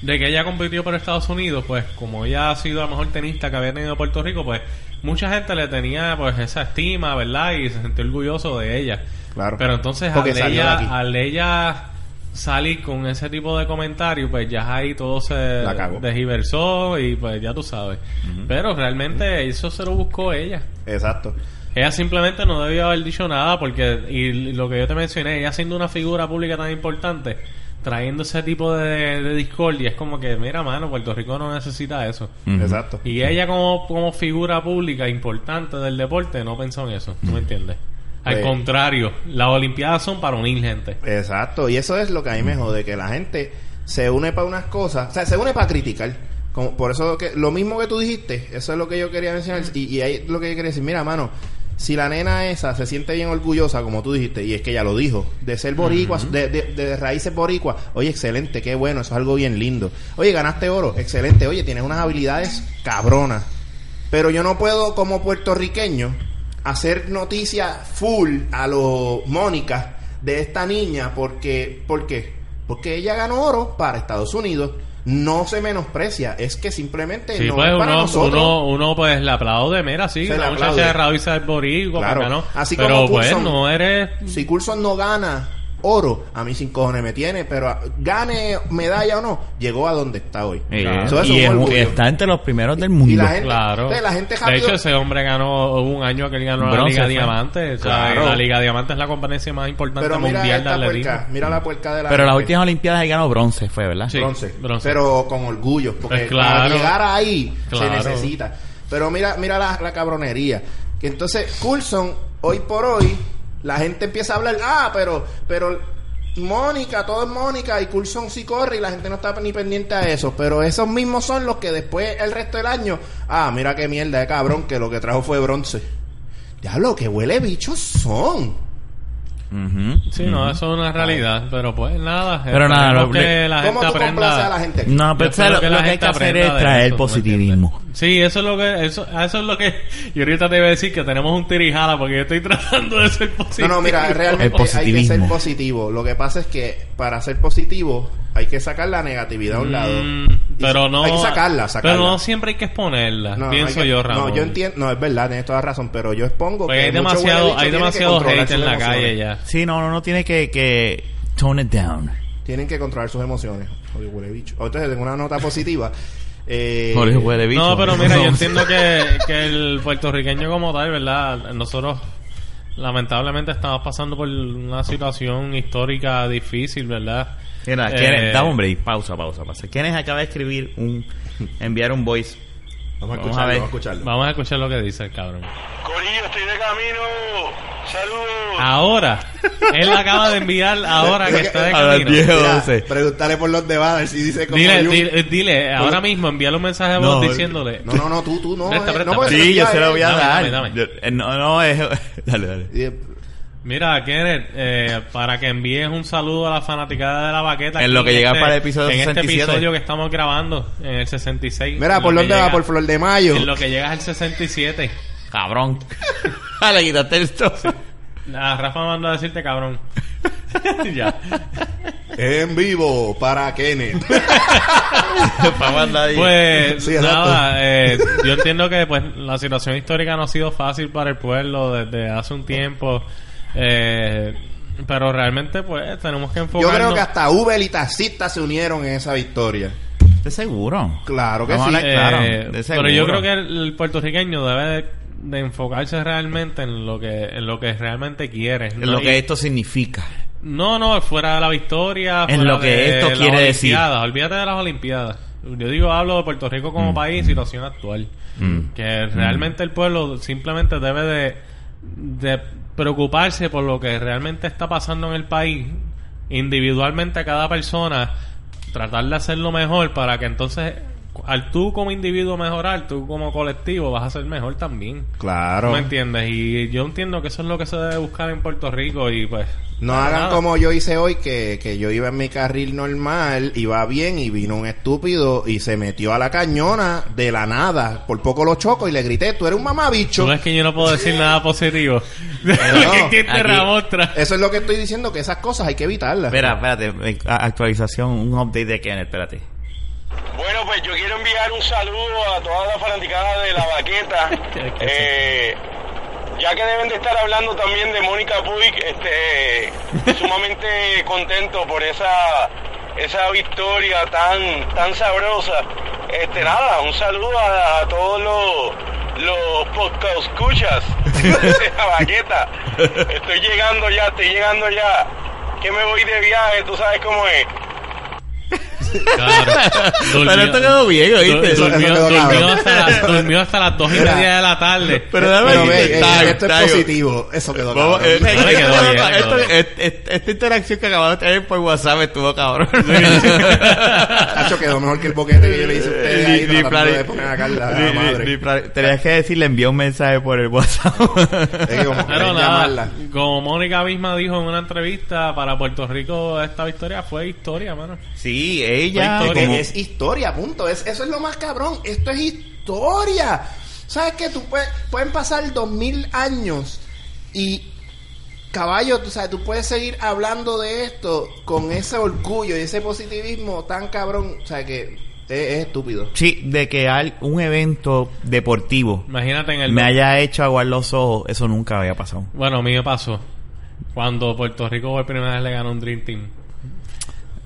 de que ella compitió por Estados Unidos, pues como ella ha sido la mejor tenista que había tenido Puerto Rico, pues mucha gente le tenía pues esa estima, ¿verdad? Y se sentía orgulloso de ella. Claro. Pero entonces al ella, al ella salir con ese tipo de comentarios, pues ya ahí todo se desgiversó y pues ya tú sabes. Pero realmente eso se lo buscó ella. Exacto. Ella simplemente no debía haber dicho nada porque, y lo que yo te mencioné, ella siendo una figura pública tan importante, trayendo ese tipo de, de discordia, es como que, mira, mano, Puerto Rico no necesita eso. Exacto. Y ella como, como figura pública importante del deporte no pensó en eso, ¿tú me entiendes? Al Pues- contrario, las Olimpiadas son para unir gente. Exacto, y eso es lo que a mí me jode, que la gente se une para unas cosas, o sea, se une para criticar. Como, por eso que lo mismo que tú dijiste, eso es lo que yo quería mencionar, y, y ahí es lo que yo quería decir, mira, mano, si la nena esa se siente bien orgullosa, como tú dijiste, y es que ella lo dijo, de ser boricua, de, de, de raíces boricua, oye, excelente, qué bueno, eso es algo bien lindo. Oye, ganaste oro, excelente, oye, tienes unas habilidades cabronas. Pero yo no puedo, como puertorriqueño, hacer noticia full a lo Mónica de esta niña porque ¿por qué? Porque ella ganó oro para Estados Unidos. No se menosprecia, es que simplemente Sí, no pues es para uno, nosotros. uno, uno pues le aplaude, mira, sí, Se la muchacha de Raúl el Boricua, Claro. bacano. Así pero como pues Coulson. no eres... Si Coulson no gana oro, a mí sin cojones me tiene, pero a- gane medalla o no, llegó a donde está hoy. Claro. Eso es y está entre los primeros del mundo. Y la gente, Claro. de la gente de hecho, ese hombre ganó hubo un año que él ganó la Liga fue. Diamante. O sea, Claro. la Liga Diamante es la competencia más importante pero mira mundial de atletismo. puerca, mira la puerca de la Pero las últimas Olimpiadas ahí ganó bronce, fue, ¿verdad? Sí. bronce, bronce. pero con orgullo porque Pues claro. para llegar ahí Claro. se necesita pero mira mira la, la cabronería que entonces Coulson hoy por hoy la gente empieza a hablar ah pero pero Mónica, todo es Mónica y Coulson sí corre y la gente no está ni pendiente a eso, pero esos mismos son los que después el resto del año, ah, mira qué mierda de cabrón que lo que trajo fue bronce. Diablo, que huele bichos son. Ujú. Sí, no, eso es una realidad. Pero pues nada. Pero nada, lo- que la ¿Cómo gente a la aprenda. gente? No, pero lo, que lo la que hay gente que hacer es traer eso, ¿tú me positivismo. Sí, eso es lo que eso, eso es lo que yo ahorita te iba a decir que tenemos un tirijala porque yo estoy <laughs> tratando de ser positivo. No, no, mira, El realmente hay que ser positivismo. positivo. Lo que pasa es que para ser positivo hay que sacar la negatividad a un lado. Mm, pero no Hay que sacarla, sacarla. Pero no siempre hay que exponerla, No, pienso hay que- yo, Ramón. No, yo entiendo. No, es verdad, tienes toda razón. Pero yo expongo Porque que hay demasiado, hay demasiado hate en la emociones. calle ya. Sí, no, no, no tiene que, que tone it down. Tienen que controlar sus emociones. Oye, huele bicho. Entonces, tengo una nota positiva. <laughs> Eh, bicho. No, pero mira, yo <laughs> entiendo que, que el puertorriqueño como tal, ¿verdad? Nosotros lamentablemente estamos pasando por una situación histórica difícil, ¿verdad? Mira, Eh, da un break, pausa, pausa, pausa. Kenneth acaba de escribir un, enviar un voice. Vamos a Vamos escucharlo, a ver. vamos a escucharlo. Vamos a escuchar lo que dice el cabrón. Corillo, estoy de camino. Saludos. Ahora, <laughs> él acaba de enviar ahora que está de A las camino. 10. Mira, 11. pregúntale por los de a ver si dice como Dile, dile, dile, ahora mismo envíale un mensaje de voz No, diciéndole. No, no, no, tú, tú, no. Presta, eh, presta, no. Sí, yo se lo voy a Dame, dar. dame, dame. Yo- eh, no, no, es... <laughs> Dale, dale. Mira, Kenneth, eh, para que envíes un saludo a la fanaticada de la baqueta. En lo que llega para el episodio En 67. este episodio que estamos grabando, en el 66. Mira, en ¿por dónde va? Por Flor de Mayo. En lo que llegas al 67. Cabrón. <laughs> Le quitaste el trozo. Ah, Rafa mandó a decirte cabrón. <laughs> ya. En vivo para Kenneth. <laughs> Para mandar ahí. Pues Sí, nada, eh, yo entiendo que pues la situación histórica no ha sido fácil para el pueblo desde hace un tiempo. Eh, pero realmente pues tenemos que Yo enfocarnos. creo que hasta Uber y taxistas se unieron en esa victoria. ¿De seguro? Claro que Vamos sí. claro, Eh, de pero seguro. yo creo que el, el puertorriqueño debe de, de enfocarse realmente en lo que en lo que realmente quiere. En ¿no? lo Y- que esto significa. No, no, fuera de la victoria. En fuera lo que de esto las quiere decir. Olimpiadas. Olvídate de las Olimpiadas. Yo digo, hablo de Puerto Rico como Mm. país, situación actual. Mm. Que realmente el pueblo simplemente debe de, de preocuparse por lo que realmente está pasando en el país, individualmente cada persona, tratar de hacerlo mejor para que entonces al tú como individuo mejorar, tú como colectivo vas a ser mejor también. Claro. ¿Me entiendes? Y yo entiendo que eso es lo que se debe buscar en Puerto Rico y pues... No nada, hagan nada. como yo hice hoy, que, que yo iba en mi carril normal, iba bien y vino un estúpido y se metió a la cañona de la nada. Por poco lo choco y le grité, tú eres un mamabicho. Tú ves que yo no puedo decir nada positivo. <laughs> <laughs> no. Eso es lo que estoy diciendo, que esas cosas hay que evitarlas. Espera, espérate. Actualización, un update de Kenneth, espérate. Bueno, pues yo quiero enviar un saludo a toda la fanaticada de la baqueta. <laughs> Que- que Eh, ya que deben de estar hablando también de Mónica Puig, este, <laughs> sumamente contento por esa esa victoria tan tan sabrosa. Este nada, un saludo a, a todos los los podcast escuchas de la baqueta. <laughs> Estoy llegando ya, estoy llegando ya. Que me voy de viaje, tú sabes cómo es. Claro. Pero esto quedó bien, ¿oíste? Du- Durmió, Eso quedó durmió cabrón. hasta las, durmió hasta las dos y media de la tarde. Pero dame Pero ve, eh, esto es positivo. Eso quedó cabrón. eh, eh, No bien, esto- Esta interacción que acabamos de tener por WhatsApp estuvo cabrón. Tacho, quedó mejor que el boquete que yo le hice a ustedes ahí Ni- tratando de poner a Carla, ni- la ni- madre. ni plane- Tenías que decirle, envió un mensaje por el WhatsApp. Es <laughs> que como Pero querer nada, llamarla. como Mónica misma dijo en una entrevista, para Puerto Rico esta victoria fue historia, mano. sí, ella. Es que como- es historia, punto. Es, eso es lo más cabrón. Esto es historia. ¿Sabes qué? Tú puedes, pueden pasar dos mil años y caballo, tú sabes, tú puedes seguir hablando de esto con ese orgullo y ese positivismo tan cabrón. O sea que es, es estúpido. Sí, de que hay un evento deportivo Imagínate en el... me haya hecho aguar los ojos, eso nunca había pasado. Bueno, a mí me pasó. Cuando Puerto Rico por primera vez le ganó un Dream Team.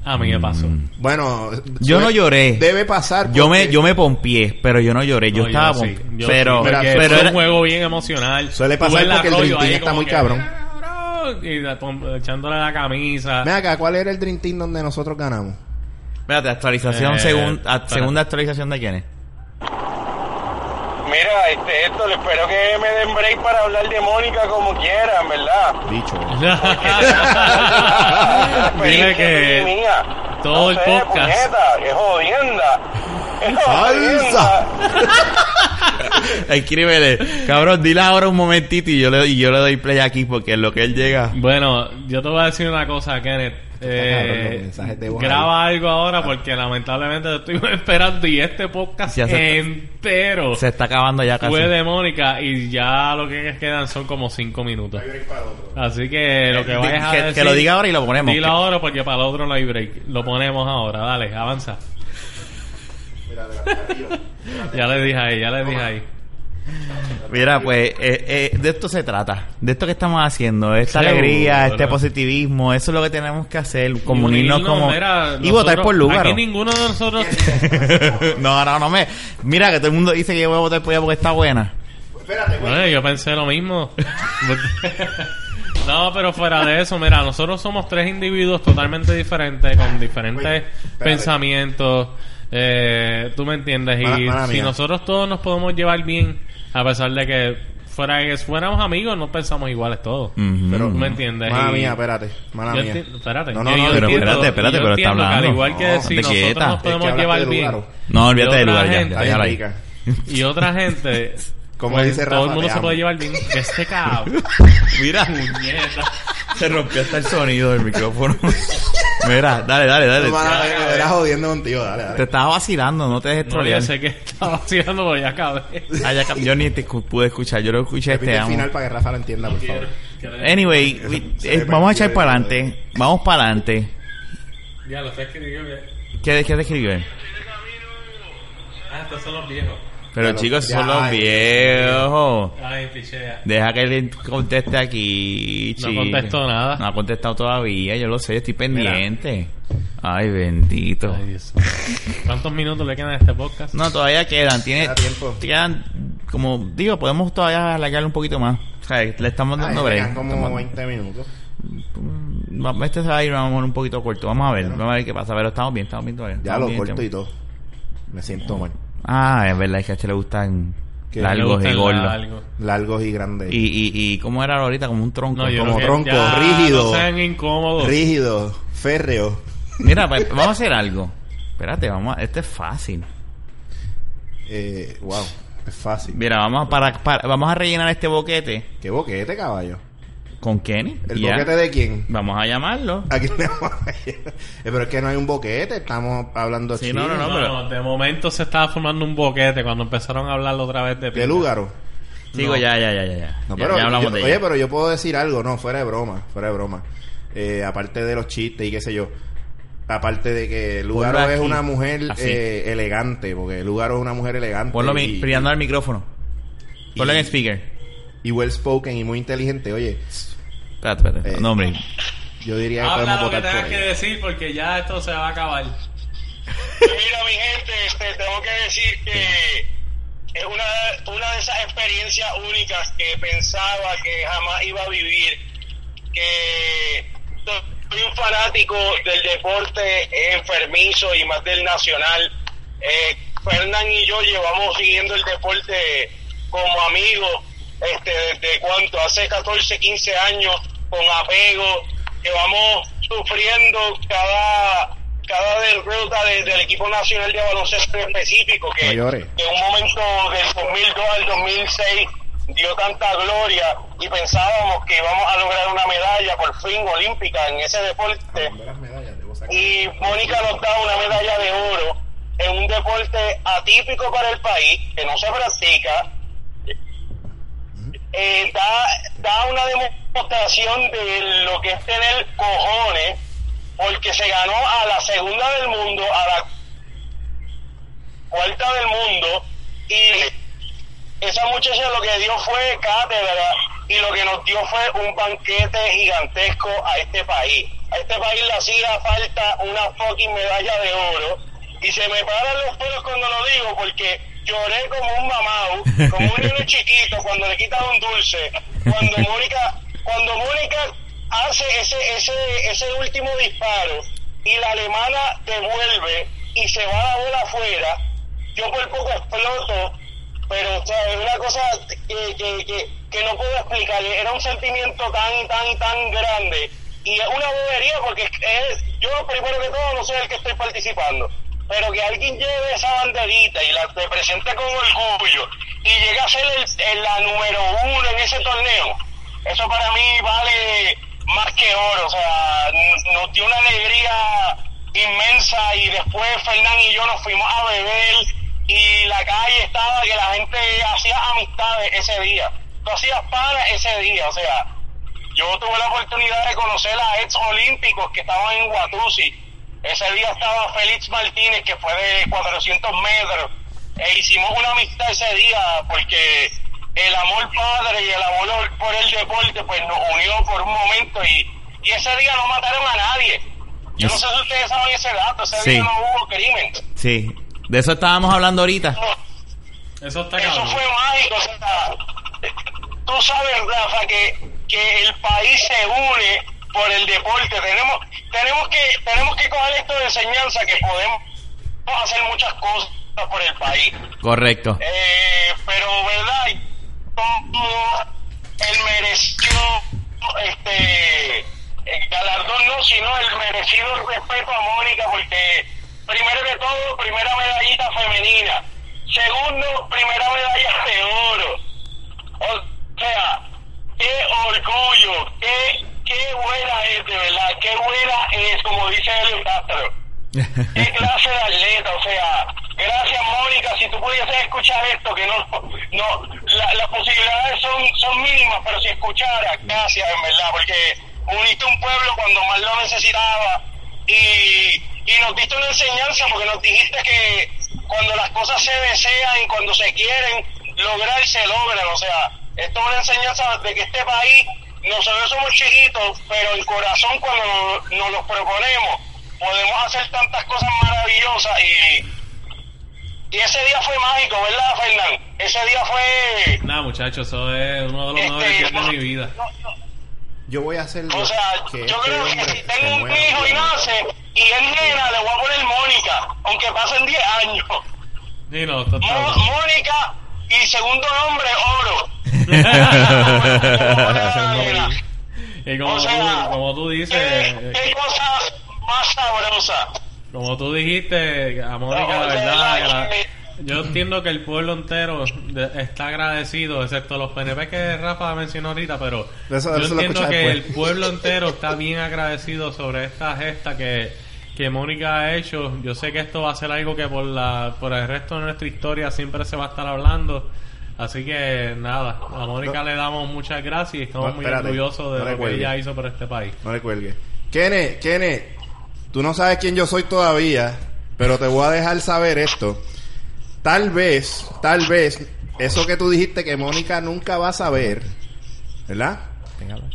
A mí me pasó. Bueno, Yo no lloré. Debe pasar. Yo me, porque yo me pompié, pero yo no lloré. Yo No, estaba sí. Yo pero, sí, porque pero fue era- un juego bien emocional. Suele pasar el porque el arroyo Dream Team ahí está como muy que, cabrón. cabrón, Y la pom- echándole la camisa. Ven acá, ¿cuál era el Dream Team donde nosotros ganamos? Espérate, actualización, Eh, segun- a- espera. segunda actualización de quién es. Mira, este, esto, le espero que me den break para hablar de Mónica como quieran, ¿verdad? Bicho. <laughs> Dile que mía. todo el sé, podcast. puñeta, es jodienda. Es <laughs> jodienda. <laughs> Escríbele, cabrón, dile ahora un momentito y yo le, y yo le doy play aquí porque en lo que él llega. Bueno, yo te voy a decir una cosa, Kenneth. Eh, de graba algo ahora porque lamentablemente te estoy <laughs> esperando y este podcast Ya se- entero Se está acabando ya casi. fue de Mónica y ya lo que quedan son como cinco minutos. Así que lo que Di- vayas a que- decir... que lo diga ahora y lo ponemos. Dilo Que- ahora porque para el otro no hay break. Lo ponemos ahora. Dale, avanza. <laughs> Ya le dije ahí, ya le dije ahí. Mira, pues eh, eh, de esto se trata. De esto que estamos haciendo. Esta Seguro. alegría, este positivismo. Eso es lo que tenemos que hacer. Comunirnos Y unirnos, como... mira, y votar por Lúgaro. Aquí ninguno de nosotros... <laughs> no, no, no me... Mira que todo el mundo dice que yo voy a votar por ella porque está buena. Espérate, güey. Bueno, yo pensé lo mismo. <laughs> no, pero fuera de eso, mira, nosotros somos tres individuos totalmente diferentes, con diferentes Oye, pensamientos. Eh, Tú me entiendes. Y Mala- mala si mía. nosotros todos nos podemos llevar bien, a pesar de que fuera que fuéramos amigos, no pensamos iguales todos. Pero- ¿Tú me entiendes? Mala Y- mía, espérate. Mala mía. espérate, No, no, no, yo pero entiendo- espérate, espérate, yo pero está hablando. Al igual que No, si nosotros quieta. nos Es que podemos llevar bien. No, olvídate y de otra lugar ya. gente- ya, Ahí déjalo ahí. pica. Y otra gente, <laughs> Como pues, dice todo el Rafa, mundo se puede llevar bien. Este cabrón. <laughs> Mira, Puñeta. se rompió hasta el sonido del micrófono. <laughs> Mira, dale, dale, dale. No, mala mía, me era jodiendo contigo, dale, Te dale. estaba vacilando, no te dejes No, yo trolear. sé que estaba vacilando, pero ya acabé. Ah, ya cam- yo ni te pude escuchar, yo lo escuché Repite este el amo. final para que Rafa lo entienda, por favor. Anyway, we- eh, vamos a echar para adelante. Vamos para adelante. Ya lo sé escribió que... ¿Qué, ¿Qué te escribió? Ah, estos son los viejos. Pero chicos, ya, son los ay, viejos. Ay, pichea. Deja que le conteste aquí, No chico. contestó nada. No ha contestado todavía, yo lo sé, estoy pendiente. Ay, bendito. Ay, Dios. ¿Cuántos minutos le quedan a este podcast? No, todavía quedan, tiene, Queda tiempo. quedan, como digo, podemos todavía alargarle un poquito más. O sea, le estamos dando break. quedan como Estamos- 20 minutos. Va- Este se va a ir vamos, un poquito corto. Vamos a ver, vamos a ver qué pasa. Pero estamos bien, estamos bien todavía. Ya Estamos lo bien, corto estamos- y todo. Me siento mal. Ah, es verdad, es que a este le gustan Que Largos y gordos. largos. Largos y grandes. Y, y, y ¿cómo era ahorita? Como un tronco. No, Como tronco, ya rígido. No sean incómodos. Rígido, férreo. Mira, pues, vamos a hacer algo. Espérate, vamos a... Este es fácil. Eh, wow, es fácil. Mira, vamos a, para, para- vamos a rellenar este boquete ¿Qué boquete, caballo? Con Kenny. ¿El boquete de quién? Vamos a llamarlo. <laughs> Aquí le vamos a- Eh, Pero es que no hay un boquete, estamos hablando Sí, chino. no, no, No, pero- no, de momento se estaba formando un boquete cuando empezaron a hablar otra vez de ¿De. Lúgaro? Sigo, ya, ya, ya, ya. Ya, No, Ya- pero ya hablamos yo- de Oye, ella. pero yo puedo decir algo, no, fuera de broma, fuera de broma. Eh, aparte de los chistes y qué sé yo. Aparte de que Lugaro Ponlo es aquí, una mujer eh, elegante, porque Lugaro es una mujer elegante. Ponlo y, mi- brillando al micrófono. Ponlo y- en speaker. y well spoken y muy inteligente. Oye, Espérate, espérate. Eh, no, hombre. yo diría que Habla podemos lo que votar tengas por que ella. decir porque ya esto se va a acabar. Mira, mi gente, este, tengo que decir que es una, una de esas experiencias únicas que pensaba que jamás iba a vivir. Que soy un fanático del deporte enfermizo y más del nacional. Eh, Fernán y yo llevamos siguiendo el deporte como amigos este, desde cuánto, hace 14, 15 años, con apego, que vamos sufriendo cada cada derrota de- del equipo nacional de baloncesto en específico que, No llores. que en un momento del 2002 al 2006 dio tanta gloria y pensábamos que íbamos a lograr una medalla por fin olímpica en ese deporte y Mónica nos da una medalla de oro en un deporte atípico para el país que no se practica eh, da, da una demostración de lo que es tener cojones porque se ganó a la segunda del mundo a la cuarta del mundo y esa muchacha lo que dio fue cátedra y lo que nos dio fue un banquete gigantesco a este país. A este país le hacía falta una fucking medalla de oro y se me paran los pelos cuando lo digo porque lloré como un mamau, como un niño <laughs> chiquito cuando le quitan un dulce, cuando Mónica, cuando Mónica hace ese, ese, ese último disparo y la alemana devuelve y se va la bola afuera, yo por poco exploto, pero o sea, es una cosa que, que, que, que no puedo explicar, era un sentimiento tan, tan, tan grande y es una bobería porque es, yo primero que todo no soy el que estoy participando, pero que alguien lleve esa banderita y la te presente con orgullo y llegue a ser el, la número uno en ese torneo, eso para mí vale más que oro, o sea, nos dio una alegría inmensa y después Fernán y yo nos fuimos a beber y la calle estaba que la gente hacía amistades ese día, tú hacías panas ese día, o sea, yo tuve la oportunidad de conocer a ex olímpicos que estaban en Watusi. Ese día estaba Félix Martínez, que fue de 400 metros. E hicimos una amistad ese día porque el amor padre y el amor por el deporte pues nos unió por un momento y, y ese día no mataron a nadie. Yo no sé si ustedes saben ese dato, ese Sí. día no hubo crimen. Sí. De eso estábamos hablando ahorita. No, Eso está Eso cabrón. fue mágico. O sea, tú sabes, Rafa, que, que el país se une por el deporte. Tenemos, tenemos que, tenemos que coger esto de enseñanza que podemos hacer muchas cosas por el país. Correcto. Eh, pero, ¿verdad? Todo el merecido, este, el galardón no, sino el merecido respeto a Mónica, porque primero que todo, primera medallita femenina. Segundo, primera medalla de oro. O sea, qué orgullo, qué, qué buena es, de verdad, qué buena es, como dice Elio Castro. <laughs> Qué clase de atleta, o sea, gracias Mónica, si tú pudieses escuchar esto, que no, no, la- las posibilidades son, son mínimas, pero si escuchara, gracias en verdad, porque uniste un pueblo cuando más lo necesitaba y, y nos diste una enseñanza porque nos dijiste que cuando las cosas se desean y cuando se quieren lograr, se logran, o sea, esto es una enseñanza de que este país, nosotros somos chiquitos, pero en corazón cuando nos, nos los proponemos, podemos hacer tantas cosas maravillosas y, y ese día fue mágico, ¿verdad, Fernán? Ese día fue... Nada, muchachos, eso es uno de los este, mejores días de mi vida. no- no- Yo voy a hacer o sea, que yo este creo que si tengo un muera. hijo y nace y es nena, le voy a poner Mónica, aunque pasen 10 años. Sí, no. Mónica y segundo nombre, oro. <laughs> Y como, O sea, tú, como tú dices, ¿Qué, eh, qué cosa más sabrosa. como tú dijiste, a Mónica, No, la verdad, que- la- yo entiendo que el pueblo entero está agradecido, excepto los PNP que Rafa mencionó ahorita, pero Eso- yo eso entiendo que después. el pueblo entero está bien agradecido sobre esta gesta que, que Mónica ha hecho. Yo sé que esto va a ser algo que por, la, por el resto de nuestra historia siempre se va a estar hablando. Así que nada, a Mónica No. le damos muchas gracias y estamos No, muy orgullosos de no lo que ella hizo por este país. No le cuelgue. Kene, Kene, tú no sabes quién yo soy todavía, pero te voy a dejar saber esto. Tal vez, tal vez, eso que tú dijiste que Mónica nunca va a saber, ¿verdad?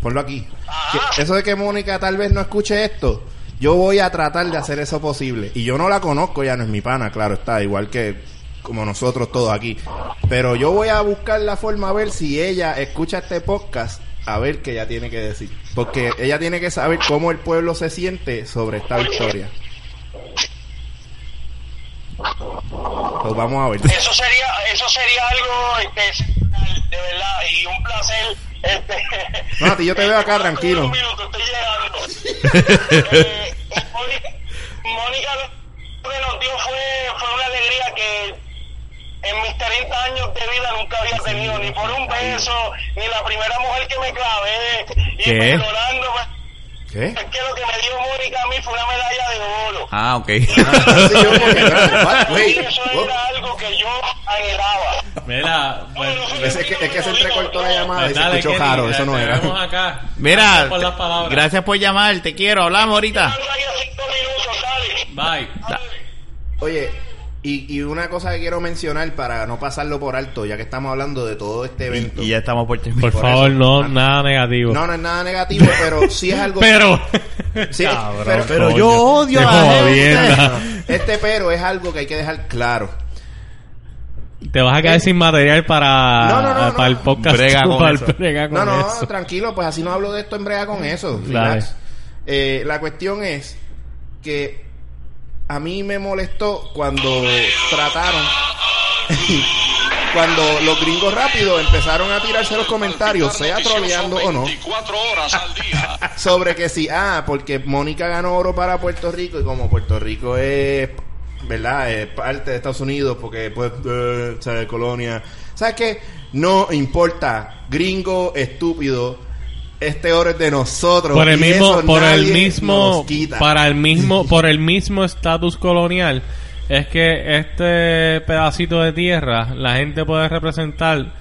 Ponlo aquí. Que- eso de que Mónica tal vez no escuche esto, yo voy a tratar de hacer eso posible. Y yo no la conozco, ya no es mi pana, claro está, igual que como nosotros todos aquí. Pero yo voy a buscar la forma a ver si ella escucha este podcast, a ver qué ella tiene que decir. Porque ella tiene que saber cómo el pueblo se siente sobre esta victoria. Pues vamos a ver. Eso sería, eso sería algo este, de verdad y un placer. Este, No, a ti yo te veo acá, <laughs> tranquilo. Un minuto, estoy llegando. <laughs> Eh, Mónica, lo que nos dio fue, fue una alegría que en mis 30 años de vida nunca había tenido, ni por un beso, ni la primera mujer que me clavé, y ¿Qué? Pues, ¿Qué? es que lo que me dio Mónica a mí fue una medalla de oro. Ah, ok. Ah, sí, yo como que, what? Wait, eso era algo que yo anhelaba. Mira, pues, Es, es que, es que se entrecortó la llamada y pues se dale, escuchó raro, eso no era. acá. Mira, Gracias por las palabras. gracias por llamar, te quiero, hablamos ahorita. Bye. Oye, y, y una cosa que quiero mencionar para no pasarlo por alto, ya que estamos hablando de todo este evento. Y ya estamos por terminar. Por Por favor, eso. no, Ah. nada negativo. No, no es nada negativo, <laughs> pero sí es algo... pero, <laughs> Sí, Cabrón, pero- yo odio a la gente. Este pero es algo que hay que dejar claro. Te vas a quedar sin material para, No, no, no, para el podcast. Brega <laughs> con para el eso. brega con No, no, eso. tranquilo, pues así no hablo de esto en brega con eso. Relax. Eh, la cuestión es que a mí me molestó cuando trataron, <laughs> cuando los gringos rápidos empezaron a tirarse los comentarios, sea troleando o no, 24 horas al día. <laughs> sobre que si, ah, porque Mónica ganó oro para Puerto Rico y como Puerto Rico es, ¿verdad? Es parte de Estados Unidos porque, pues, eh, ¿sabes? Colonia. ¿Sabes qué? No importa, gringo estúpido, este oro es de nosotros. por el mismo por el mismo para el mismo por el mismo estatus colonial es que este pedacito de tierra la gente puede representar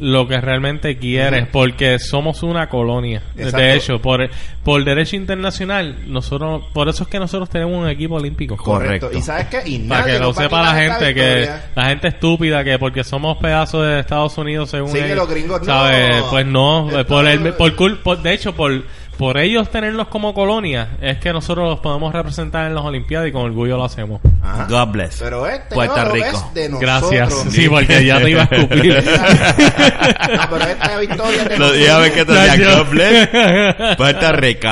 lo que realmente quiere porque somos una colonia Exacto. de hecho por por derecho internacional nosotros por eso es que nosotros tenemos un equipo olímpico Correcto. Correcto. ¿Y sabes qué? Y para que lo sepa la gente que la gente estúpida que porque somos pedazos de Estados Unidos según Sí, que los gringos no. ¿sabes? pues no Esto- por el por, cul- por- de hecho por por ellos tenerlos como colonia es que nosotros los podemos representar en las olimpiadas y con orgullo lo hacemos Ajá. God bless. Pero este Puerto Rico. es de nosotros. gracias sí porque ya te iba a escupir <laughs> no, pero esta victoria de Lo nosotros. ya ves que te decía. God bless. Puerto Rico.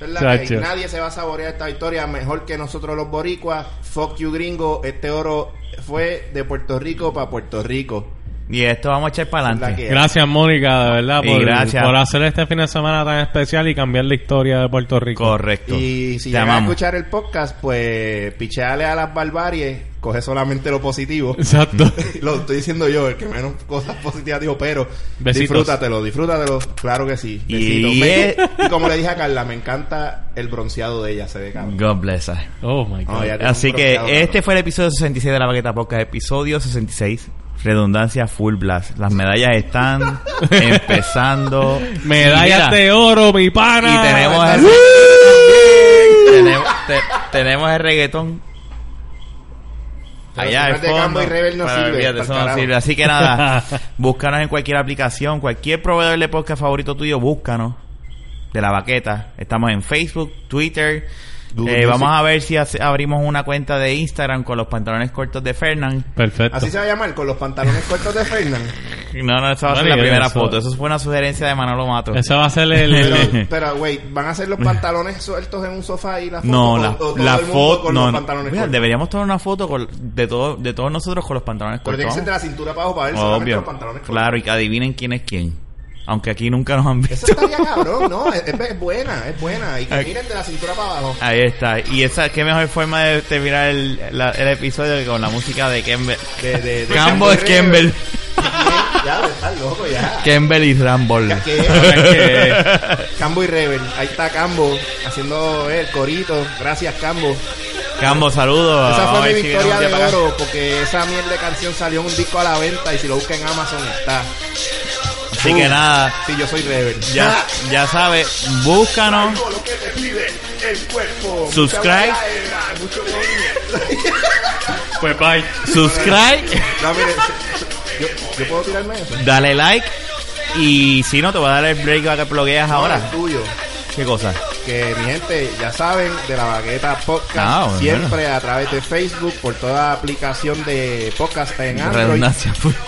¿Verdad que nadie se va a saborear esta victoria mejor que nosotros los boricuas. Fuck you gringo. Este oro fue de Puerto Rico para Puerto Rico. Y esto vamos a echar para adelante. gracias Mónica de verdad por, gracias. por hacer este fin de semana tan especial y cambiar la historia de Puerto Rico Correcto. Y si Te llegas a escuchar el podcast, pues picheale a las barbaries, coge solamente lo positivo. exacto <laughs> lo estoy diciendo yo, el que menos cosas positivas dijo, pero Besitos. disfrútatelo, disfrútatelo, claro que sí. Y. Me- como le dije a Carla, me encanta el bronceado de ella, se ve cabrón. God bless her. oh my god Así que este fue el episodio 66 de la Baqueta Podcast, episodio 66. Redundancia full blast. Las medallas están <laughs> empezando. medallas Mira, de oro mi pana Y tenemos el, <laughs> tenemos, te- tenemos el reggaetón. Pero Allá si fondo. Y Rebel no eso sirve. Así que nada, <laughs> búscanos en cualquier aplicación, cualquier proveedor de podcast favorito tuyo, búscanos. De la baqueta. Estamos en Facebook, Twitter. Google Eh, vamos a ver si hace- abrimos una cuenta de Instagram con los pantalones cortos de Fernand. perfecto Así se va a llamar, con los pantalones cortos de Fernan. <laughs> No, no, esa va a ser la primera eso- foto. Eso fue una sugerencia de Manolo Mato. Ese va a ser el... el- Pero, pero, güey, ¿van a hacer los <laughs> pantalones sueltos en un sofá y la foto? No, o- la, todo foto. con No, los no. pantalones Mira, cortos? deberíamos tomar una foto con- de, todo, de todos nosotros con los pantalones Pero tiene que ser cortos. de la cintura para abajo para ver Obvio. los pantalones cortos. Claro, y que adivinen quién es quién. Aunque aquí nunca nos han visto. Eso estaría cabrón, ¿no? Es, buena, es buena. Y que miren de la cintura para abajo. Ahí está. Y esa, qué mejor forma de terminar el, la- el episodio que con la música de Kemble. De, de, de Cambo es Kemble. Ya, estás loco ya. Kemble y Ramble. ¿Qué? <laughs> Cambo y Rebel. Ahí está Cambo haciendo el corito. Gracias, Cambo. Cambo, saludos. Esa Vamos a fue ver mi victoria de día para acá. oro porque esa mierda de canción salió en un disco a la venta y si lo busca en Amazon está. Así que nada, Sí, yo soy Rebel. ya, ya sabes, búscanos. Lo que te pide el cuerpo. Subscribe. Pues bye. Subscribe, No, mire, yo, yo puedo tirarme eso. dale like. Y si no, te voy a dar el break para que blogueas No, ahora. el tuyo. ¿Qué cosa? Que mi gente ya saben de la Bagueta Podcast Ah, bueno. siempre a través de Facebook por toda aplicación de podcast en Android.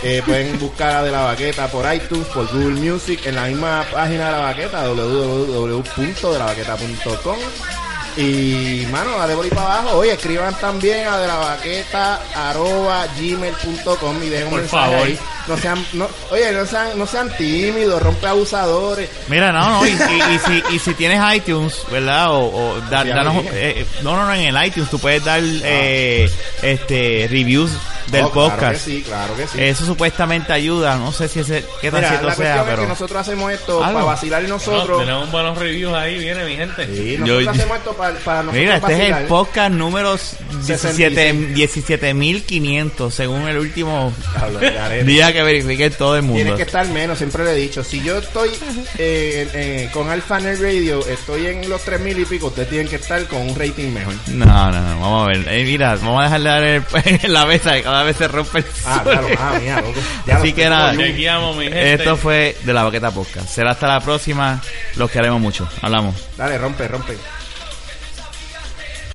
Eh, pueden buscar a de la Baqueta por iTunes por Google Music en la misma página de la Baqueta www.delabaqueta.com y mano dale por ahí para abajo oye escriban también a de la baqueta arroba gmail.com y dejen un Por mensaje favor. ahí no sean no, oye no sean no sean tímidos rompe abusadores Mira, no, no, y, y- y si, y si tienes iTunes, ¿verdad? O, o da- danos, dije. eh, no, no, no, en el iTunes tú puedes dar eh, este reviews del Oh, claro que podcast. sí claro que sí Eso supuestamente ayuda, no sé si ese, qué tan Mira, cierto la sea, cuestión es pero que nosotros hacemos esto Algo. para vacilar y No, nosotros tenemos buenos reviews ahí, viene mi gente. Sí, nosotros Yo- hacemos esto para, para nosotros Mira, este es vacilar. el podcast número 17 66. 17.500 según el último <laughs> día que verifique todo el Tiene mundo. que estar menos, siempre le he dicho. Si yo estoy eh, eh, con Alpha Net Radio, estoy en los 3000 y pico, ustedes tienen que estar con un rating mejor. No, no, no, vamos a ver. Eh, mira, vamos a dejarle dar el- en <laughs> la mesa que cada vez se rompe el Ah, claro, ah, mía, loco. <laughs> Ya Así que nada. Chequeamos, mi gente. esto fue de la Baqueta Podcast. Será hasta la próxima. Los queremos mucho. Hablamos. Dale, rompe, rompe.